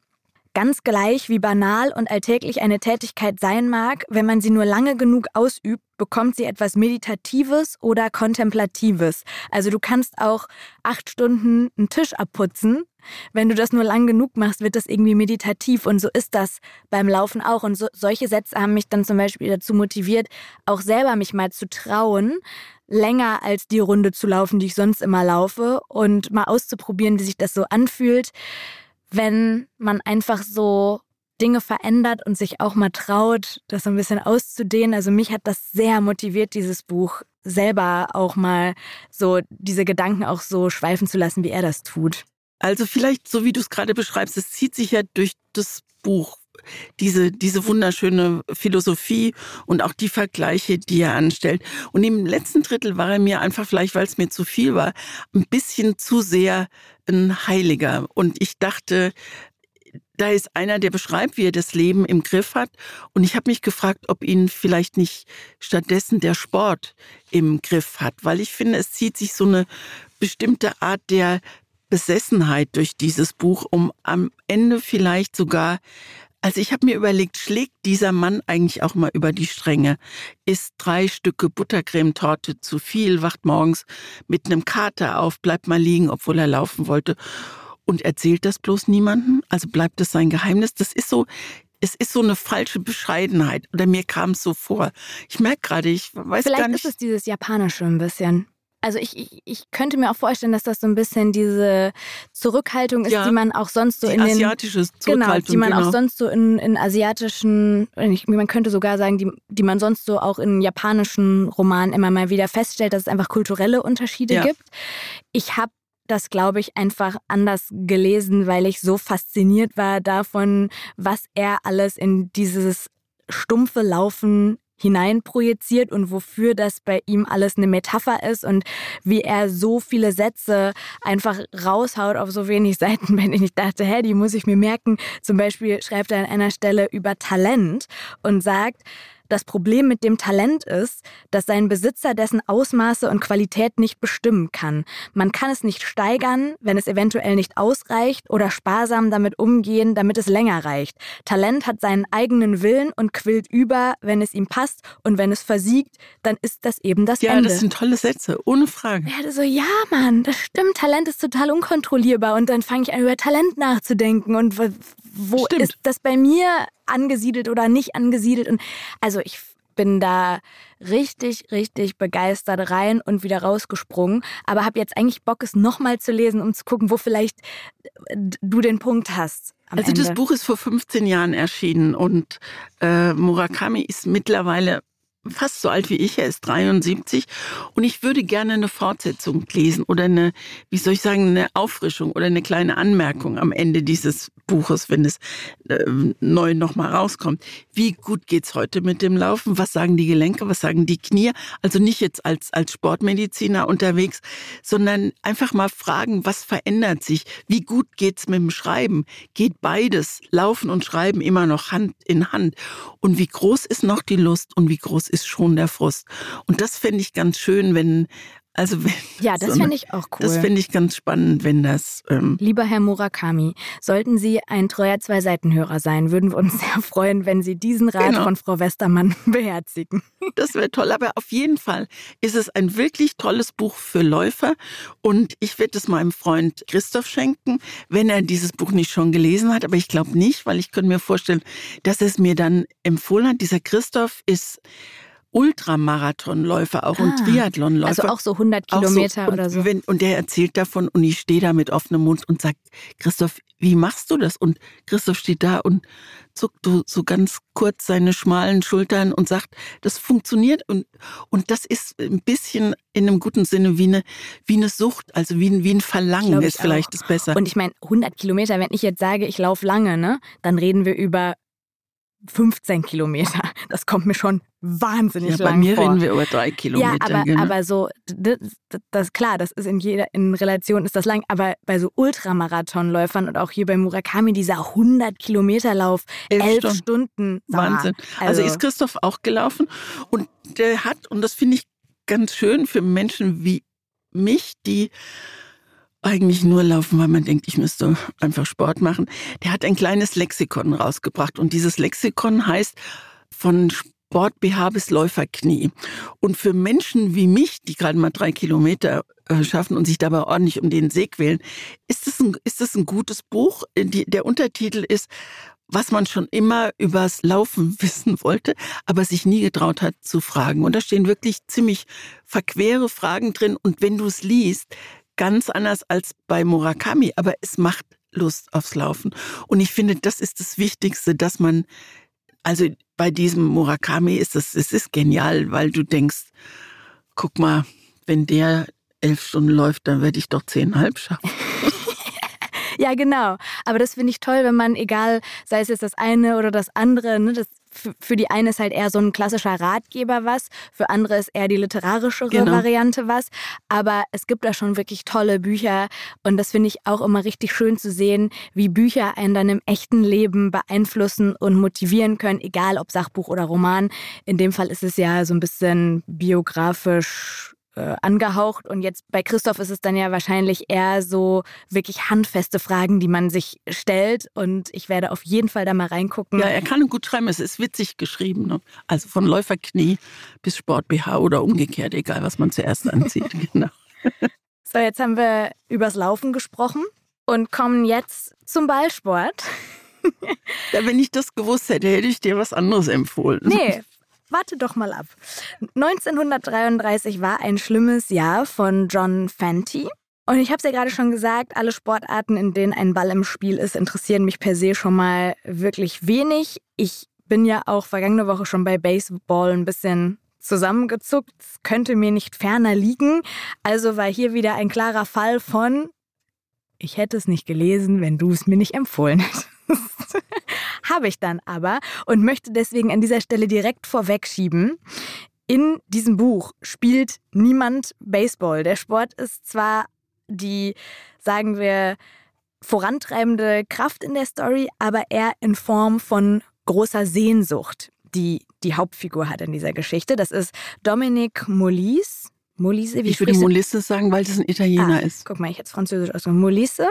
S2: Ganz gleich, wie banal und alltäglich eine Tätigkeit sein mag, wenn man sie nur lange genug ausübt, bekommt sie etwas Meditatives oder Kontemplatives. Also du kannst auch acht Stunden einen Tisch abputzen wenn du das nur lang genug machst, wird das irgendwie meditativ. Und so ist das beim Laufen auch. Und so, solche Sätze haben mich dann zum Beispiel dazu motiviert, auch selber mich mal zu trauen, länger als die Runde zu laufen, die ich sonst immer laufe und mal auszuprobieren, wie sich das so anfühlt, wenn man einfach so Dinge verändert und sich auch mal traut, das so ein bisschen auszudehnen. Also mich hat das sehr motiviert, dieses Buch selber auch mal so diese Gedanken auch so schweifen zu lassen, wie er das tut.
S1: Also vielleicht, so wie du es gerade beschreibst, es zieht sich ja durch das Buch diese, diese wunderschöne Philosophie und auch die Vergleiche, die er anstellt. Und im letzten Drittel war er mir einfach, vielleicht weil es mir zu viel war, ein bisschen zu sehr ein Heiliger. Und ich dachte, da ist einer, der beschreibt, wie er das Leben im Griff hat. Und ich habe mich gefragt, ob ihn vielleicht nicht stattdessen der Sport im Griff hat, weil ich finde, es zieht sich so eine bestimmte Art der Besessenheit durch dieses Buch, um am Ende vielleicht sogar also ich habe mir überlegt, schlägt dieser Mann eigentlich auch mal über die Stränge? Isst drei Stücke Buttercremetorte zu viel, wacht morgens mit einem Kater auf, bleibt mal liegen, obwohl er laufen wollte und erzählt das bloß niemandem? Also bleibt es sein Geheimnis? Das ist so, es ist so eine falsche Bescheidenheit. Oder mir kam es so vor. Ich merke gerade, ich weiß
S2: Vielleicht
S1: gar nicht.
S2: Vielleicht ist es dieses Japanische ein bisschen. Also ich, ich, ich könnte mir auch vorstellen, dass das so ein bisschen diese Zurückhaltung ist, ja, die man auch sonst so in den
S1: asiatische
S2: genau, die man genau. auch sonst so in, in asiatischen, man könnte sogar sagen, die, die man sonst so auch in japanischen Romanen immer mal wieder feststellt, dass es einfach kulturelle Unterschiede ja. gibt. Ich habe das, glaube ich, einfach anders gelesen, weil ich so fasziniert war davon, was er alles in dieses stumpfe Laufen hineinprojiziert und wofür das bei ihm alles eine Metapher ist und wie er so viele Sätze einfach raushaut auf so wenig Seiten, wenn ich dachte, hä, die muss ich mir merken. Zum Beispiel schreibt er an einer Stelle über Talent und sagt, das Problem mit dem Talent ist, dass sein Besitzer dessen Ausmaße und Qualität nicht bestimmen kann. Man kann es nicht steigern, wenn es eventuell nicht ausreicht oder sparsam damit umgehen, damit es länger reicht. Talent hat seinen eigenen Willen und quillt über, wenn es ihm passt und wenn es versiegt, dann ist das eben das
S1: ja,
S2: Ende.
S1: Ja, das sind tolle Sätze, ohne Frage.
S2: Hatte so, ja, Mann, das stimmt, Talent ist total unkontrollierbar und dann fange ich an, über Talent nachzudenken und wo stimmt. ist das bei mir angesiedelt oder nicht angesiedelt. Und also ich bin da richtig, richtig begeistert rein und wieder rausgesprungen. Aber habe jetzt eigentlich Bock, es nochmal zu lesen, um zu gucken, wo vielleicht äh, du den Punkt hast.
S1: also
S2: Ende.
S1: das Buch ist vor 15 Jahren erschienen und äh, Murakami ist mittlerweile fast so alt wie ich, er ist 73 und ich würde gerne eine Fortsetzung lesen oder eine, wie soll ich sagen, eine Auffrischung oder eine kleine Anmerkung am Ende dieses Buches, wenn es äh, neu nochmal rauskommt. Wie gut geht's heute mit dem Laufen? Was sagen die Gelenke? Was sagen die Knie? Also nicht jetzt als, als Sportmediziner unterwegs, sondern einfach mal fragen, was verändert sich? Wie gut geht's mit dem Schreiben? Geht beides, Laufen und Schreiben immer noch Hand in Hand? Und wie groß ist noch die Lust und wie groß ist schon der Frust? Und das fände ich ganz schön, wenn also wenn,
S2: ja, das so fände ich auch cool.
S1: Das fände ich ganz spannend, wenn das.
S2: Ähm Lieber Herr Murakami, sollten Sie ein treuer Zwei-Seitenhörer sein, würden wir uns sehr freuen, wenn Sie diesen Rat genau. von Frau Westermann beherzigen.
S1: Das wäre toll, aber auf jeden Fall ist es ein wirklich tolles Buch für Läufer und ich werde es meinem Freund Christoph schenken, wenn er dieses Buch nicht schon gelesen hat, aber ich glaube nicht, weil ich könnte mir vorstellen, dass er es mir dann empfohlen hat. Dieser Christoph ist Ultramarathonläufer auch ah, und Triathlonläufer.
S2: Also auch so 100 Kilometer
S1: so.
S2: oder so.
S1: Wenn, und der erzählt davon und ich stehe da mit offenem Mund und sage, Christoph, wie machst du das? Und Christoph steht da und zuckt so ganz kurz seine schmalen Schultern und sagt, das funktioniert und, und das ist ein bisschen in einem guten Sinne wie eine, wie eine Sucht, also wie ein, wie ein Verlangen ist vielleicht das besser.
S2: Und ich meine, 100 Kilometer, wenn ich jetzt sage, ich laufe lange, ne, dann reden wir über 15 Kilometer. Das kommt mir schon wahnsinnig ja, lang
S1: vor. Bei mir
S2: vor.
S1: reden wir über drei Kilometer.
S2: Ja, aber,
S1: genau.
S2: aber so, das, das, klar, das ist in jeder, in Relation ist das lang, aber bei so Ultramarathonläufern und auch hier bei Murakami dieser 100 Kilometer Lauf, elf, elf Stunden. Stunden.
S1: Wahnsinn. Also, also ist Christoph auch gelaufen und der hat, und das finde ich ganz schön für Menschen wie mich, die eigentlich nur laufen, weil man denkt, ich müsste einfach Sport machen. Der hat ein kleines Lexikon rausgebracht und dieses Lexikon heißt von Sport-BH bis Läuferknie. Und für Menschen wie mich, die gerade mal drei Kilometer äh, schaffen und sich dabei ordentlich um den See quälen, ist das ein, ist das ein gutes Buch. Die, der Untertitel ist was man schon immer übers Laufen wissen wollte, aber sich nie getraut hat zu fragen. Und da stehen wirklich ziemlich verquere Fragen drin. Und wenn du es liest, ganz anders als bei Murakami, aber es macht Lust aufs Laufen. Und ich finde, das ist das Wichtigste, dass man, also bei diesem Murakami ist es, es ist genial, weil du denkst, guck mal, wenn der elf Stunden läuft, dann werde ich doch zehnhalb schaffen.
S2: Ja, genau. Aber das finde ich toll, wenn man, egal, sei es jetzt das eine oder das andere, ne, das für die eine ist halt eher so ein klassischer Ratgeber was, für andere ist eher die literarische genau. Variante was. Aber es gibt da schon wirklich tolle Bücher und das finde ich auch immer richtig schön zu sehen, wie Bücher einen dann im echten Leben beeinflussen und motivieren können, egal ob Sachbuch oder Roman. In dem Fall ist es ja so ein bisschen biografisch äh, angehaucht. Und jetzt bei Christoph ist es dann ja wahrscheinlich eher so wirklich handfeste Fragen, die man sich stellt. Und ich werde auf jeden Fall da mal reingucken.
S1: Ja, er kann gut schreiben. Es ist witzig geschrieben. Ne? Also von Läuferknie bis Sport-BH oder umgekehrt, egal was man zuerst anzieht. genau.
S2: So, jetzt haben wir übers Laufen gesprochen und kommen jetzt zum Ballsport.
S1: ja, wenn ich das gewusst hätte, hätte ich dir was anderes empfohlen.
S2: Nee, Warte doch mal ab. 1933 war ein schlimmes Jahr von John Fenty. Und ich habe es ja gerade schon gesagt, alle Sportarten, in denen ein Ball im Spiel ist, interessieren mich per se schon mal wirklich wenig. Ich bin ja auch vergangene Woche schon bei Baseball ein bisschen zusammengezuckt. Es könnte mir nicht ferner liegen. Also war hier wieder ein klarer Fall von, ich hätte es nicht gelesen, wenn du es mir nicht empfohlen hättest. Habe ich dann aber und möchte deswegen an dieser Stelle direkt vorwegschieben. In diesem Buch spielt niemand Baseball. Der Sport ist zwar die, sagen wir, vorantreibende Kraft in der Story, aber eher in Form von großer Sehnsucht, die die Hauptfigur hat in dieser Geschichte. Das ist Dominic Molise.
S1: Molise, wie ich würde Molise sagen, weil das ein Italiener ah, ist.
S2: Guck mal, ich jetzt Französisch ausgesprochen. Molise,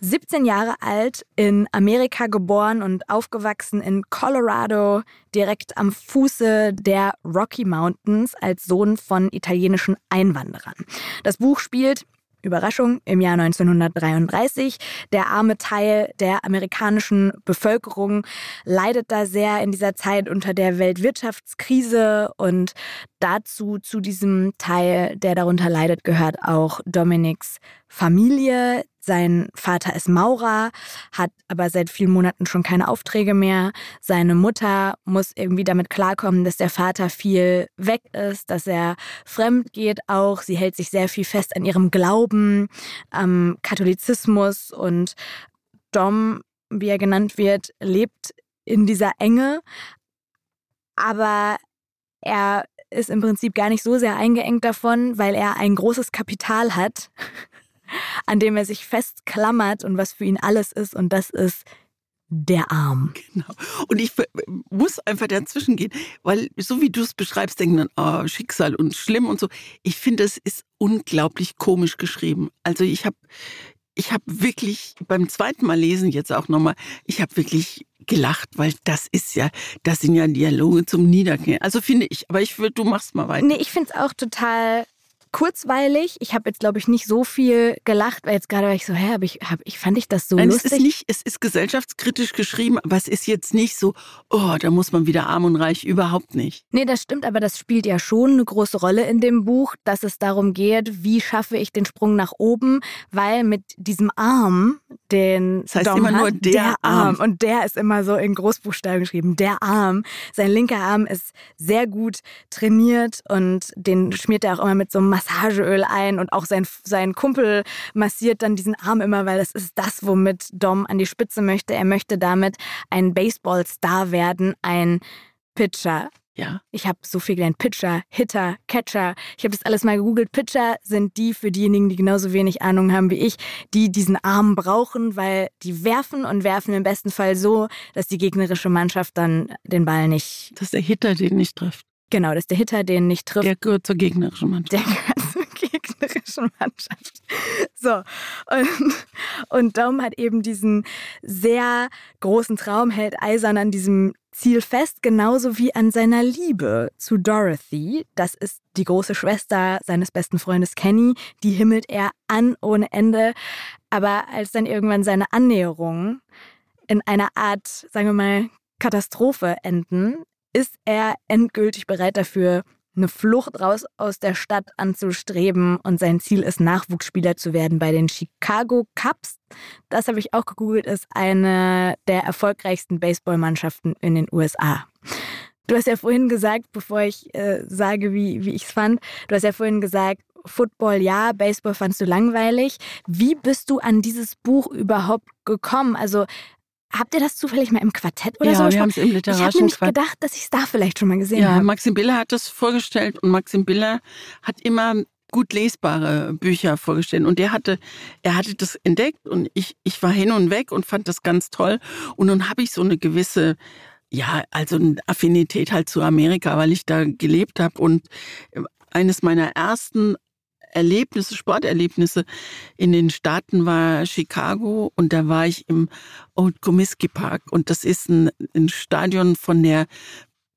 S2: 17 Jahre alt, in Amerika geboren und aufgewachsen in Colorado, direkt am Fuße der Rocky Mountains als Sohn von italienischen Einwanderern. Das Buch spielt Überraschung, im Jahr 1933. Der arme Teil der amerikanischen Bevölkerung leidet da sehr in dieser Zeit unter der Weltwirtschaftskrise und dazu, zu diesem Teil, der darunter leidet, gehört auch Dominics Familie, sein Vater ist Maurer, hat aber seit vielen Monaten schon keine Aufträge mehr. Seine Mutter muss irgendwie damit klarkommen, dass der Vater viel weg ist, dass er fremd geht auch. Sie hält sich sehr viel fest an ihrem Glauben, am Katholizismus und Dom, wie er genannt wird, lebt in dieser Enge, aber er ist im Prinzip gar nicht so sehr eingeengt davon, weil er ein großes Kapital hat an dem er sich festklammert und was für ihn alles ist. Und das ist der Arm.
S1: Genau. Und ich muss einfach dazwischen gehen, weil so wie du es beschreibst, denken dann, oh, Schicksal und schlimm und so. Ich finde, es ist unglaublich komisch geschrieben. Also ich habe ich habe wirklich beim zweiten Mal lesen jetzt auch nochmal, ich habe wirklich gelacht, weil das ist ja, das sind ja Dialoge zum Niedergehen. Also finde ich, aber ich würde, du machst mal weiter.
S2: Nee, ich finde es auch total kurzweilig. Ich habe jetzt, glaube ich, nicht so viel gelacht, weil jetzt gerade war ich so, hä, hab ich, hab, ich fand ich das so
S1: Nein,
S2: lustig.
S1: Es ist nicht, es ist gesellschaftskritisch geschrieben, aber es ist jetzt nicht so, oh, da muss man wieder arm und reich, überhaupt nicht.
S2: Nee, das stimmt, aber das spielt ja schon eine große Rolle in dem Buch, dass es darum geht, wie schaffe ich den Sprung nach oben, weil mit diesem Arm, den
S1: das heißt
S2: Dom
S1: immer
S2: hat,
S1: nur der, der Arm.
S2: Arm. Und der ist immer so in Großbuchstaben geschrieben, der Arm. Sein linker Arm ist sehr gut trainiert und den schmiert er auch immer mit so einem Massageöl ein und auch sein, sein Kumpel massiert dann diesen Arm immer, weil das ist das, womit Dom an die Spitze möchte. Er möchte damit ein Baseballstar werden, ein Pitcher.
S1: Ja.
S2: Ich habe so viel gelernt. Pitcher, Hitter, Catcher. Ich habe das alles mal gegoogelt. Pitcher sind die für diejenigen, die genauso wenig Ahnung haben wie ich, die diesen Arm brauchen, weil die werfen und werfen im besten Fall so, dass die gegnerische Mannschaft dann den Ball nicht.
S1: Dass der Hitter den nicht trifft.
S2: Genau, dass der Hitter den nicht trifft.
S1: Der gehört zur gegnerischen Mannschaft.
S2: Der gehört zur gegnerischen Mannschaft. So, und, und Dom hat eben diesen sehr großen Traum, hält eisern an diesem Ziel fest, genauso wie an seiner Liebe zu Dorothy. Das ist die große Schwester seines besten Freundes Kenny. Die himmelt er an ohne Ende. Aber als dann irgendwann seine Annäherungen in einer Art, sagen wir mal, Katastrophe enden, ist er endgültig bereit dafür, eine Flucht raus aus der Stadt anzustreben und sein Ziel ist, Nachwuchsspieler zu werden bei den Chicago Cubs. Das habe ich auch gegoogelt, ist eine der erfolgreichsten Baseballmannschaften in den USA. Du hast ja vorhin gesagt, bevor ich äh, sage, wie, wie ich es fand, du hast ja vorhin gesagt, Football ja, Baseball fandst du langweilig. Wie bist du an dieses Buch überhaupt gekommen? Also Habt ihr das zufällig mal im Quartett oder
S1: ja,
S2: so?
S1: Ja, wir haben es im literarischen
S2: Ich habe nämlich gedacht, dass ich es da vielleicht schon mal gesehen
S1: ja,
S2: habe. Ja,
S1: Maxim Biller hat das vorgestellt und Maxim Biller hat immer gut lesbare Bücher vorgestellt und er hatte er hatte das entdeckt und ich ich war hin und weg und fand das ganz toll und nun habe ich so eine gewisse ja, also eine Affinität halt zu Amerika, weil ich da gelebt habe und eines meiner ersten Erlebnisse, Sporterlebnisse in den Staaten war Chicago und da war ich im Old Comiskey Park und das ist ein, ein Stadion von der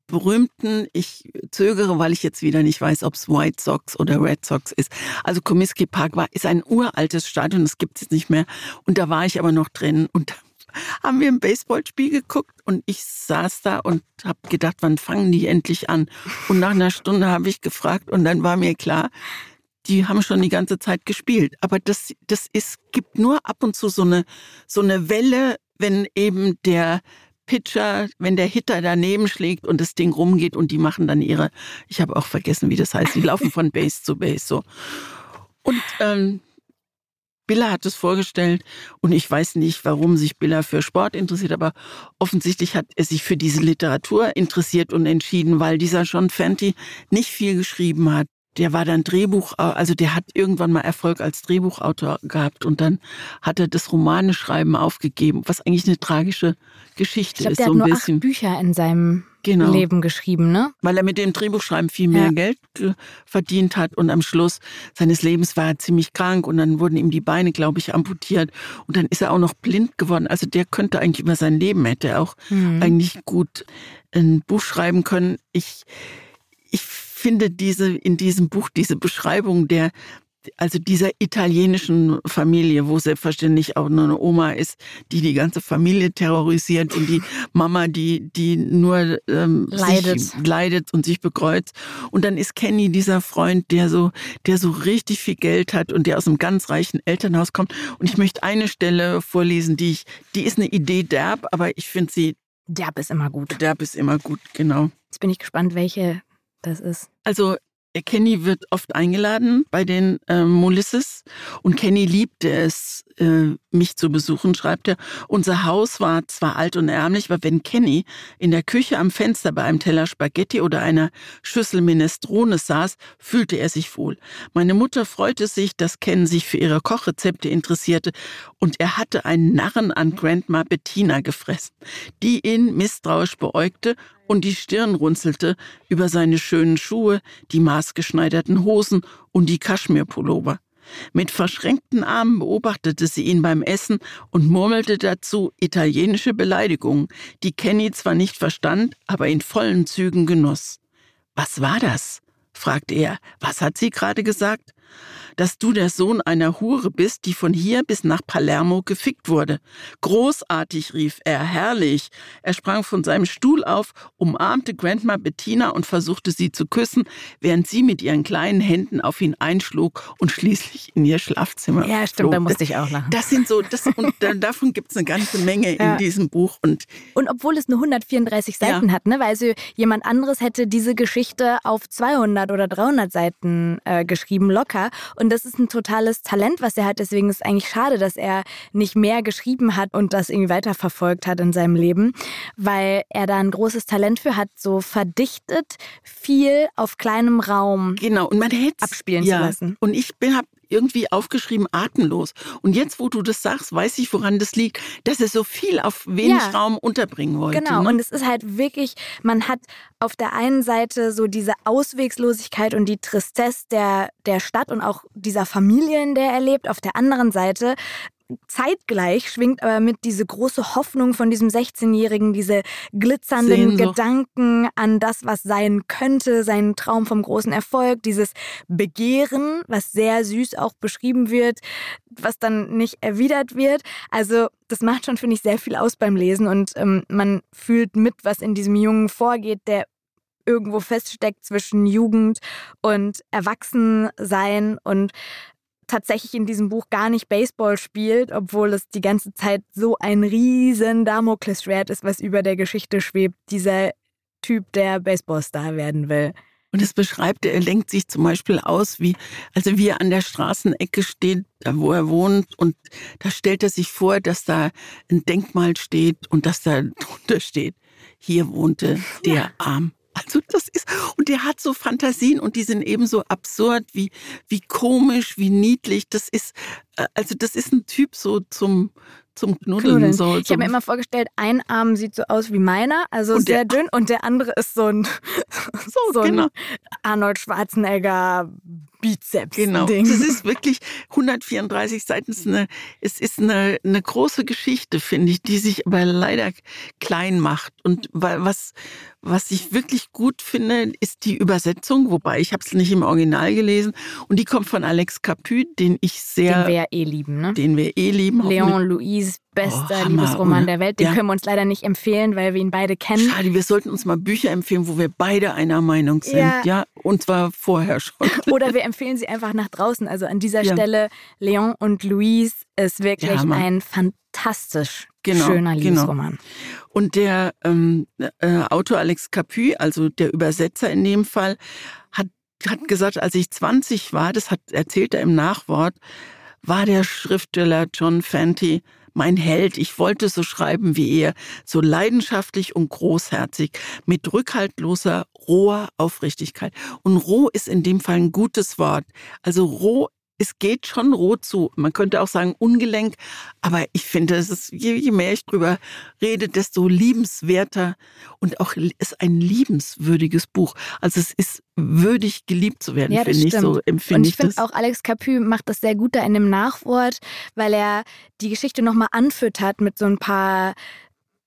S1: berühmten, ich zögere, weil ich jetzt wieder nicht weiß, ob es White Sox oder Red Sox ist. Also Comiskey Park war, ist ein uraltes Stadion, das gibt es jetzt nicht mehr. Und da war ich aber noch drin und da haben wir ein Baseballspiel geguckt und ich saß da und habe gedacht, wann fangen die endlich an? Und nach einer Stunde habe ich gefragt und dann war mir klar, die haben schon die ganze Zeit gespielt. Aber das, das ist, gibt nur ab und zu so eine, so eine Welle, wenn eben der Pitcher, wenn der Hitter daneben schlägt und das Ding rumgeht und die machen dann ihre, ich habe auch vergessen, wie das heißt, die laufen von Base zu Base so. Und ähm, Biller hat es vorgestellt und ich weiß nicht, warum sich Biller für Sport interessiert, aber offensichtlich hat er sich für diese Literatur interessiert und entschieden, weil dieser John Fenty nicht viel geschrieben hat der war dann Drehbuch, also der hat irgendwann mal Erfolg als Drehbuchautor gehabt und dann hat er das Romaneschreiben aufgegeben, was eigentlich eine tragische Geschichte
S2: ich glaub,
S1: ist.
S2: Der
S1: so
S2: hat nur
S1: bisschen.
S2: acht Bücher in seinem genau. Leben geschrieben, ne?
S1: Weil er mit dem Drehbuchschreiben viel mehr ja. Geld verdient hat und am Schluss seines Lebens war er ziemlich krank und dann wurden ihm die Beine, glaube ich, amputiert und dann ist er auch noch blind geworden. Also der könnte eigentlich über sein Leben hätte er auch mhm. eigentlich gut ein Buch schreiben können. Ich finde diese in diesem Buch diese Beschreibung der also dieser italienischen Familie, wo selbstverständlich auch nur eine Oma ist, die die ganze Familie terrorisiert und die Mama, die die nur ähm,
S2: leidet.
S1: Sich leidet und sich bekreuzt. Und dann ist Kenny dieser Freund, der so der so richtig viel Geld hat und der aus einem ganz reichen Elternhaus kommt. Und ich möchte eine Stelle vorlesen, die ich die ist eine Idee derb, aber ich finde sie
S2: derb ist immer gut.
S1: Derb ist immer gut, genau.
S2: Jetzt bin ich gespannt, welche das ist.
S1: Also Kenny wird oft eingeladen bei den äh, Molisses und Kenny liebte es, äh, mich zu besuchen, schreibt er. Unser Haus war zwar alt und ärmlich, aber wenn Kenny in der Küche am Fenster bei einem Teller Spaghetti oder einer Schüssel Minestrone saß, fühlte er sich wohl. Meine Mutter freute sich, dass Ken sich für ihre Kochrezepte interessierte und er hatte einen Narren an Grandma Bettina gefressen, die ihn misstrauisch beäugte und die Stirn runzelte über seine schönen Schuhe, die maßgeschneiderten Hosen und die Kaschmirpullover. Mit verschränkten Armen beobachtete sie ihn beim Essen und murmelte dazu italienische Beleidigungen, die Kenny zwar nicht verstand, aber in vollen Zügen genoss. Was war das? fragte er. Was hat sie gerade gesagt? Dass du der Sohn einer Hure bist, die von hier bis nach Palermo gefickt wurde. Großartig, rief er, herrlich. Er sprang von seinem Stuhl auf, umarmte Grandma Bettina und versuchte sie zu küssen, während sie mit ihren kleinen Händen auf ihn einschlug und schließlich in ihr Schlafzimmer
S2: Ja, stimmt,
S1: flog.
S2: da musste ich auch lachen.
S1: Das sind so, das, und davon gibt es eine ganze Menge
S2: Ja.
S1: in diesem Buch. Und
S2: Und obwohl es nur 134 Seiten hat, ne, weil also jemand anderes hätte diese Geschichte auf 200 oder 300 Seiten äh, geschrieben, locker. Und das ist ein totales Talent, was er hat. Deswegen ist es eigentlich schade, dass er nicht mehr geschrieben hat und das irgendwie weiterverfolgt hat in seinem Leben, weil er da ein großes Talent für hat, so verdichtet viel auf kleinem Raum
S1: Genau, und man hätte
S2: abspielen
S1: ja,
S2: zu lassen.
S1: Und ich bin hab, irgendwie aufgeschrieben atemlos. Und jetzt, wo du das sagst, weiß ich, woran das liegt, dass er so viel auf wenig ja, Raum unterbringen wollte.
S2: Genau,
S1: ne?
S2: und es ist halt wirklich, man hat auf der einen Seite so diese Auswegslosigkeit und die Tristesse der, der Stadt und auch dieser Familie, in der er lebt. Auf der anderen Seite Zeitgleich schwingt aber mit diese große Hoffnung von diesem 16-Jährigen, diese glitzernden Sehnsucht. Gedanken an das, was sein könnte, seinen Traum vom großen Erfolg, dieses Begehren, was sehr süß auch beschrieben wird, was dann nicht erwidert wird. Also das macht schon, finde ich, sehr viel aus beim Lesen und ähm, man fühlt mit, was in diesem Jungen vorgeht, der irgendwo feststeckt zwischen Jugend und Erwachsensein und tatsächlich in diesem Buch gar nicht Baseball spielt, obwohl es die ganze Zeit so ein riesen Damoklesschwert ist, was über der Geschichte schwebt. Dieser Typ, der Baseballstar werden will.
S1: Und es beschreibt, er lenkt sich zum Beispiel aus, wie, also wie er an der Straßenecke steht, da wo er wohnt, und da stellt er sich vor, dass da ein Denkmal steht und dass da drunter steht, hier wohnte der ja. Arm also das ist, und der hat so Fantasien und die sind ebenso absurd wie, wie komisch, wie niedlich. Das ist, äh, also das ist ein Typ so zum, zum Knuddeln. Knuddeln. So,
S2: ich habe mir immer vorgestellt, ein Arm sieht so aus wie meiner, also und sehr dünn, und der andere ist so ein, so, so ein genau. Arnold Schwarzenegger Bizeps.
S1: Genau.
S2: Ding.
S1: Das ist wirklich 134 Seiten. Es ist eine, es ist eine, eine große Geschichte, finde ich, die sich aber leider klein macht. Und was, was ich wirklich gut finde, ist die Übersetzung, wobei ich habe es nicht im Original gelesen. Und die kommt von Alex Capu, den ich sehr...
S2: Den wir eh lieben, ne?
S1: Den wir eh lieben.
S2: Leon Louise bester oh, Liebesroman oder? der Welt. Den ja. können wir uns leider nicht empfehlen, weil wir ihn beide kennen.
S1: Schade, wir sollten uns mal Bücher empfehlen, wo wir beide einer Meinung sind. Ja, ja? und zwar vorher schon.
S2: Oder wir empfehlen sie einfach nach draußen. Also an dieser ja. Stelle, Leon und Louise ist wirklich ein fantastisch genau, schöner genau. Liebesroman. Genau.
S1: Und der ähm, äh, Autor Alex Capu, also der Übersetzer in dem Fall, hat, hat gesagt, als ich 20 war, das hat, erzählt er im Nachwort, war der Schriftsteller John Fenty mein Held. Ich wollte so schreiben wie er, so leidenschaftlich und großherzig, mit rückhaltloser, roher Aufrichtigkeit. Und roh ist in dem Fall ein gutes Wort. Also roh es geht schon rot zu. Man könnte auch sagen ungelenk, aber ich finde, es ist, je, je mehr ich drüber rede, desto liebenswerter und auch ist ein liebenswürdiges Buch. Also es ist würdig geliebt zu werden, ja, finde ich. So empfinde
S2: und
S1: ich,
S2: ich finde auch Alex Capu macht das sehr gut da in dem Nachwort, weil er die Geschichte nochmal anfüttert mit so ein paar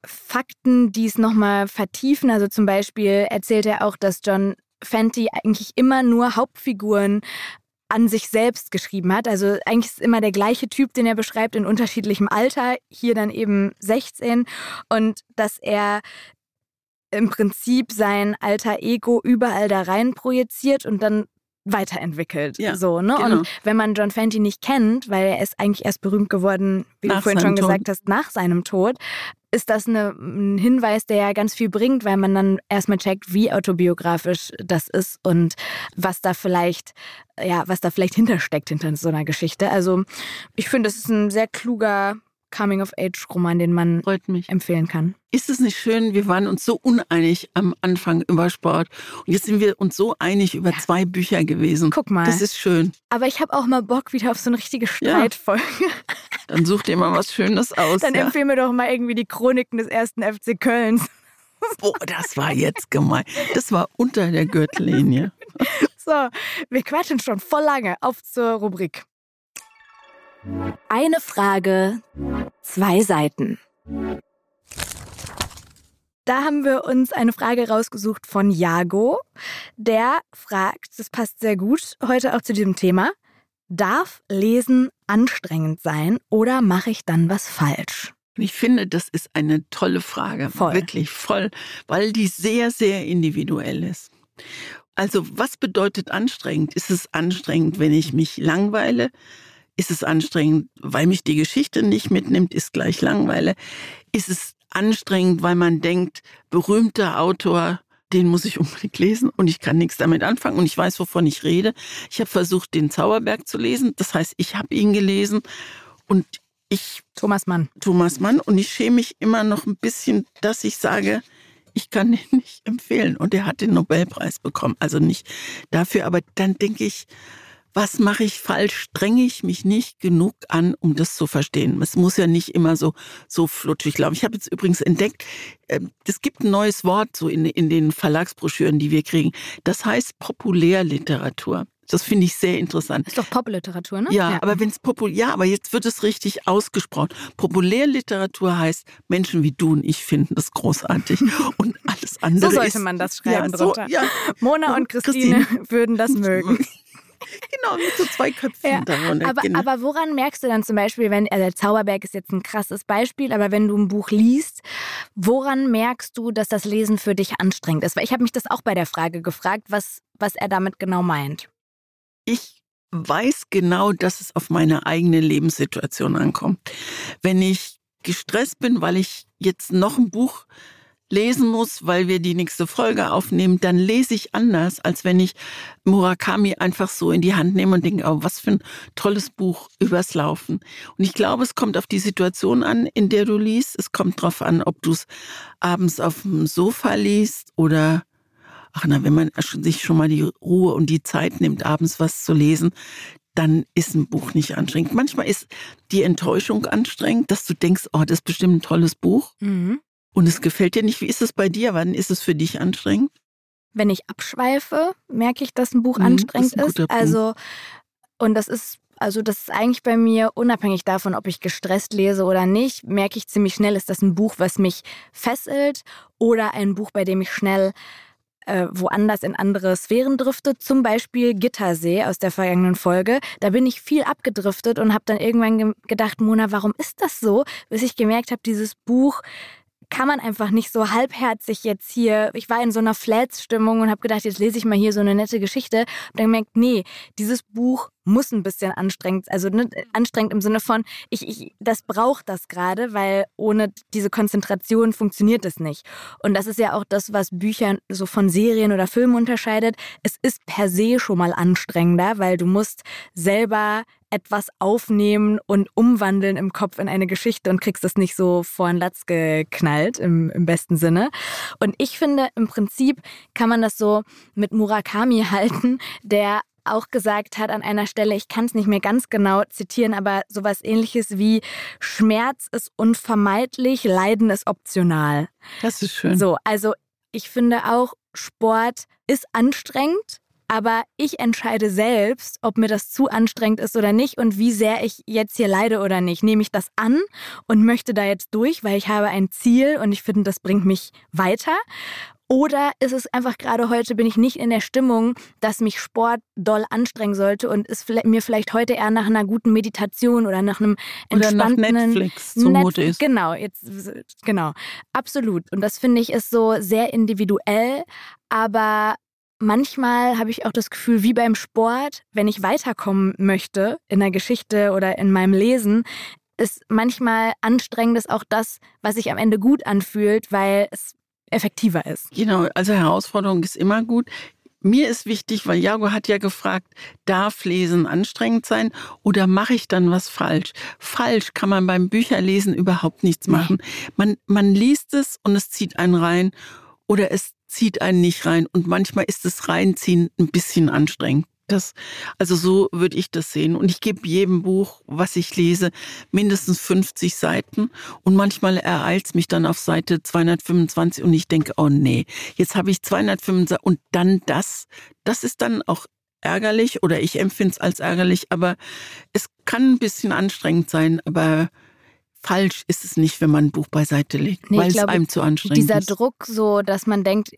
S2: Fakten, die es nochmal vertiefen. Also zum Beispiel erzählt er auch, dass John Fenty eigentlich immer nur Hauptfiguren an sich selbst geschrieben hat. Also eigentlich ist es immer der gleiche Typ, den er beschreibt in unterschiedlichem Alter, hier dann eben 16 und dass er im Prinzip sein alter Ego überall da rein projiziert und dann weiterentwickelt. Ja, so, ne? Genau. Und wenn man John Fenty nicht kennt, weil er ist eigentlich erst berühmt geworden, wie nach du vorhin schon Tod. gesagt hast, nach seinem Tod, ist das eine, ein Hinweis, der ja ganz viel bringt, weil man dann erstmal checkt, wie autobiografisch das ist und was da vielleicht, ja, was da vielleicht hintersteckt hinter so einer Geschichte. Also ich finde, es ist ein sehr kluger Coming-of-Age-Roman, den man empfehlen kann.
S1: Ist es nicht schön? Wir waren uns so uneinig am Anfang über Sport und jetzt sind wir uns so einig über ja. zwei Bücher gewesen.
S2: Guck mal.
S1: Das ist schön.
S2: Aber ich habe auch mal Bock wieder auf so eine richtige Streitfolge. Ja.
S1: Dann such dir mal was Schönes aus.
S2: Dann ja. empfehl mir doch mal irgendwie die Chroniken des ersten FC Kölns.
S1: Boah, das war jetzt gemein. Das war unter der Gürtellinie.
S2: So, wir quatschen schon voll lange. Auf zur Rubrik. Eine Frage, zwei Seiten. Da haben wir uns eine Frage rausgesucht von Jago. Der fragt, das passt sehr gut heute auch zu diesem Thema, darf Lesen anstrengend sein oder mache ich dann was falsch?
S1: Ich finde, das ist eine tolle Frage. Voll. Wirklich voll, weil die sehr, sehr individuell ist. Also, was bedeutet anstrengend? Ist es anstrengend, wenn ich mich langweile? Ist es anstrengend, weil mich die Geschichte nicht mitnimmt, ist gleich Langweile? Ist es anstrengend, weil man denkt, berühmter Autor, den muss ich unbedingt lesen und ich kann nichts damit anfangen und ich weiß, wovon ich rede. Ich habe versucht, den Zauberberg zu lesen. Das heißt, ich habe ihn gelesen und ich.
S2: Thomas Mann.
S1: Thomas Mann. Und ich schäme mich immer noch ein bisschen, dass ich sage, ich kann den nicht empfehlen. Und er hat den Nobelpreis bekommen. Also nicht dafür, aber dann denke ich, was mache ich falsch? Strenge ich mich nicht genug an, um das zu verstehen? Es muss ja nicht immer so, so flutschig laufen. Ich habe jetzt übrigens entdeckt, ähm, es gibt ein neues Wort so in, in den Verlagsbroschüren, die wir kriegen. Das heißt Populärliteratur. Das finde ich sehr interessant.
S2: Das ist doch Popliteratur, ne?
S1: Ja, ja. aber wenn es populär, ja, aber jetzt wird es richtig ausgesprochen. Populärliteratur heißt, Menschen wie du und ich finden das großartig und alles andere.
S2: So sollte man das schreiben
S1: ja, so. Ja.
S2: Mona und Christine, Christine würden das mögen.
S1: Genau, mit so zwei Köpfen ja, darunter.
S2: Aber,
S1: genau.
S2: aber woran merkst du dann zum Beispiel, wenn, also der Zauberberg ist jetzt ein krasses Beispiel, aber wenn du ein Buch liest, woran merkst du, dass das Lesen für dich anstrengend ist? Weil ich habe mich das auch bei der Frage gefragt, was, was er damit genau meint.
S1: Ich weiß genau, dass es auf meine eigene Lebenssituation ankommt. Wenn ich gestresst bin, weil ich jetzt noch ein Buch lesen muss, weil wir die nächste Folge aufnehmen, dann lese ich anders, als wenn ich Murakami einfach so in die Hand nehme und denke, oh, was für ein tolles Buch übers Laufen. Und ich glaube, es kommt auf die Situation an, in der du liest. Es kommt darauf an, ob du es abends auf dem Sofa liest oder ach na, wenn man sich schon mal die Ruhe und die Zeit nimmt, abends was zu lesen, dann ist ein Buch nicht anstrengend. Manchmal ist die Enttäuschung anstrengend, dass du denkst, oh, das ist bestimmt ein tolles Buch. Mhm. Und es gefällt dir nicht. Wie ist es bei dir? Wann ist es für dich anstrengend?
S2: Wenn ich abschweife, merke ich, dass ein Buch mhm, anstrengend ist. ist. Also, und das ist, also das ist eigentlich bei mir unabhängig davon, ob ich gestresst lese oder nicht, merke ich ziemlich schnell, ist das ein Buch, was mich fesselt oder ein Buch, bei dem ich schnell äh, woanders in andere Sphären driftet. Zum Beispiel Gittersee aus der vergangenen Folge. Da bin ich viel abgedriftet und habe dann irgendwann ge gedacht, Mona, warum ist das so? Bis ich gemerkt habe, dieses Buch kann man einfach nicht so halbherzig jetzt hier. Ich war in so einer Flats-Stimmung und habe gedacht, jetzt lese ich mal hier so eine nette Geschichte. Und dann gemerkt, nee, dieses Buch muss ein bisschen anstrengend, also ne, anstrengend im Sinne von, ich, ich, das braucht das gerade, weil ohne diese Konzentration funktioniert es nicht. Und das ist ja auch das, was Bücher so von Serien oder Filmen unterscheidet. Es ist per se schon mal anstrengender, weil du musst selber etwas aufnehmen und umwandeln im Kopf in eine Geschichte und kriegst das nicht so vor den Latz geknallt im, im besten Sinne. Und ich finde, im Prinzip kann man das so mit Murakami halten, der auch gesagt hat an einer Stelle, ich kann es nicht mehr ganz genau zitieren, aber sowas ähnliches wie Schmerz ist unvermeidlich, Leiden ist optional.
S1: Das ist schön.
S2: So, also ich finde auch, Sport ist anstrengend, aber ich entscheide selbst, ob mir das zu anstrengend ist oder nicht und wie sehr ich jetzt hier leide oder nicht. Nehme ich das an und möchte da jetzt durch, weil ich habe ein Ziel und ich finde, das bringt mich weiter? Oder ist es einfach gerade heute, bin ich nicht in der Stimmung, dass mich Sport doll anstrengen sollte und es mir vielleicht heute eher nach einer guten Meditation oder nach einem entspannten...
S1: Oder nach Netflix zumute ist.
S2: Genau, jetzt, genau. Absolut. Und das finde ich ist so sehr individuell, aber manchmal habe ich auch das Gefühl, wie beim Sport, wenn ich weiterkommen möchte in der Geschichte oder in meinem Lesen, ist manchmal anstrengend ist auch das, was sich am Ende gut anfühlt, weil es effektiver ist.
S1: Genau, also Herausforderung ist immer gut. Mir ist wichtig, weil Jago hat ja gefragt, darf Lesen anstrengend sein oder mache ich dann was falsch? Falsch kann man beim Bücherlesen überhaupt nichts machen. Man, man liest es und es zieht einen rein oder es zieht einen nicht rein und manchmal ist das Reinziehen ein bisschen anstrengend. Das, also so würde ich das sehen. Und ich gebe jedem Buch, was ich lese, mindestens 50 Seiten. Und manchmal ereilt es mich dann auf Seite 225 und ich denke, oh nee, jetzt habe ich 225 und dann das. Das ist dann auch ärgerlich oder ich empfinde es als ärgerlich, aber es kann ein bisschen anstrengend sein, aber falsch ist es nicht, wenn man ein Buch beiseite legt, nee, weil glaube, es einem zu anstrengend
S2: dieser
S1: ist.
S2: Dieser Druck so, dass man denkt,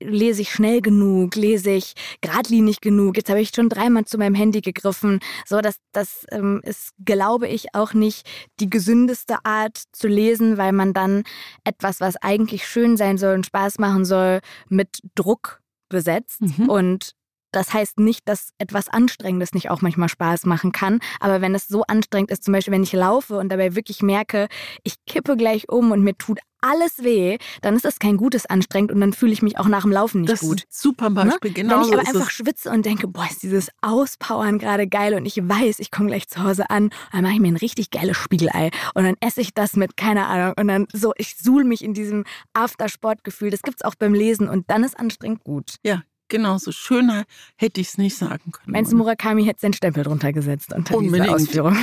S2: lese ich schnell genug, lese ich geradlinig genug. Jetzt habe ich schon dreimal zu meinem Handy gegriffen. So, das, das ähm, ist, glaube ich, auch nicht die gesündeste Art zu lesen, weil man dann etwas, was eigentlich schön sein soll und Spaß machen soll, mit Druck besetzt. Mhm. Und das heißt nicht, dass etwas Anstrengendes nicht auch manchmal Spaß machen kann. Aber wenn es so anstrengend ist, zum Beispiel wenn ich laufe und dabei wirklich merke, ich kippe gleich um und mir tut alles weh, dann ist das kein gutes anstrengend und dann fühle ich mich auch nach dem Laufen nicht
S1: das
S2: gut.
S1: Ist super Beispiel, ne? genau.
S2: Wenn ich aber einfach schwitze und denke, boah, ist dieses Auspowern gerade geil und ich weiß, ich komme gleich zu Hause an, dann mache ich mir ein richtig geiles Spiegelei und dann esse ich das mit, keine Ahnung, und dann so, ich suhl mich in diesem Aftersportgefühl. Das gibt es auch beim Lesen und dann ist anstrengend gut.
S1: Ja, genau so. Schöner hätte ich es nicht sagen können.
S2: Meinst du, Murakami hätte seinen Stempel drunter gesetzt unter
S1: Unbedingt.
S2: dieser Ausführung?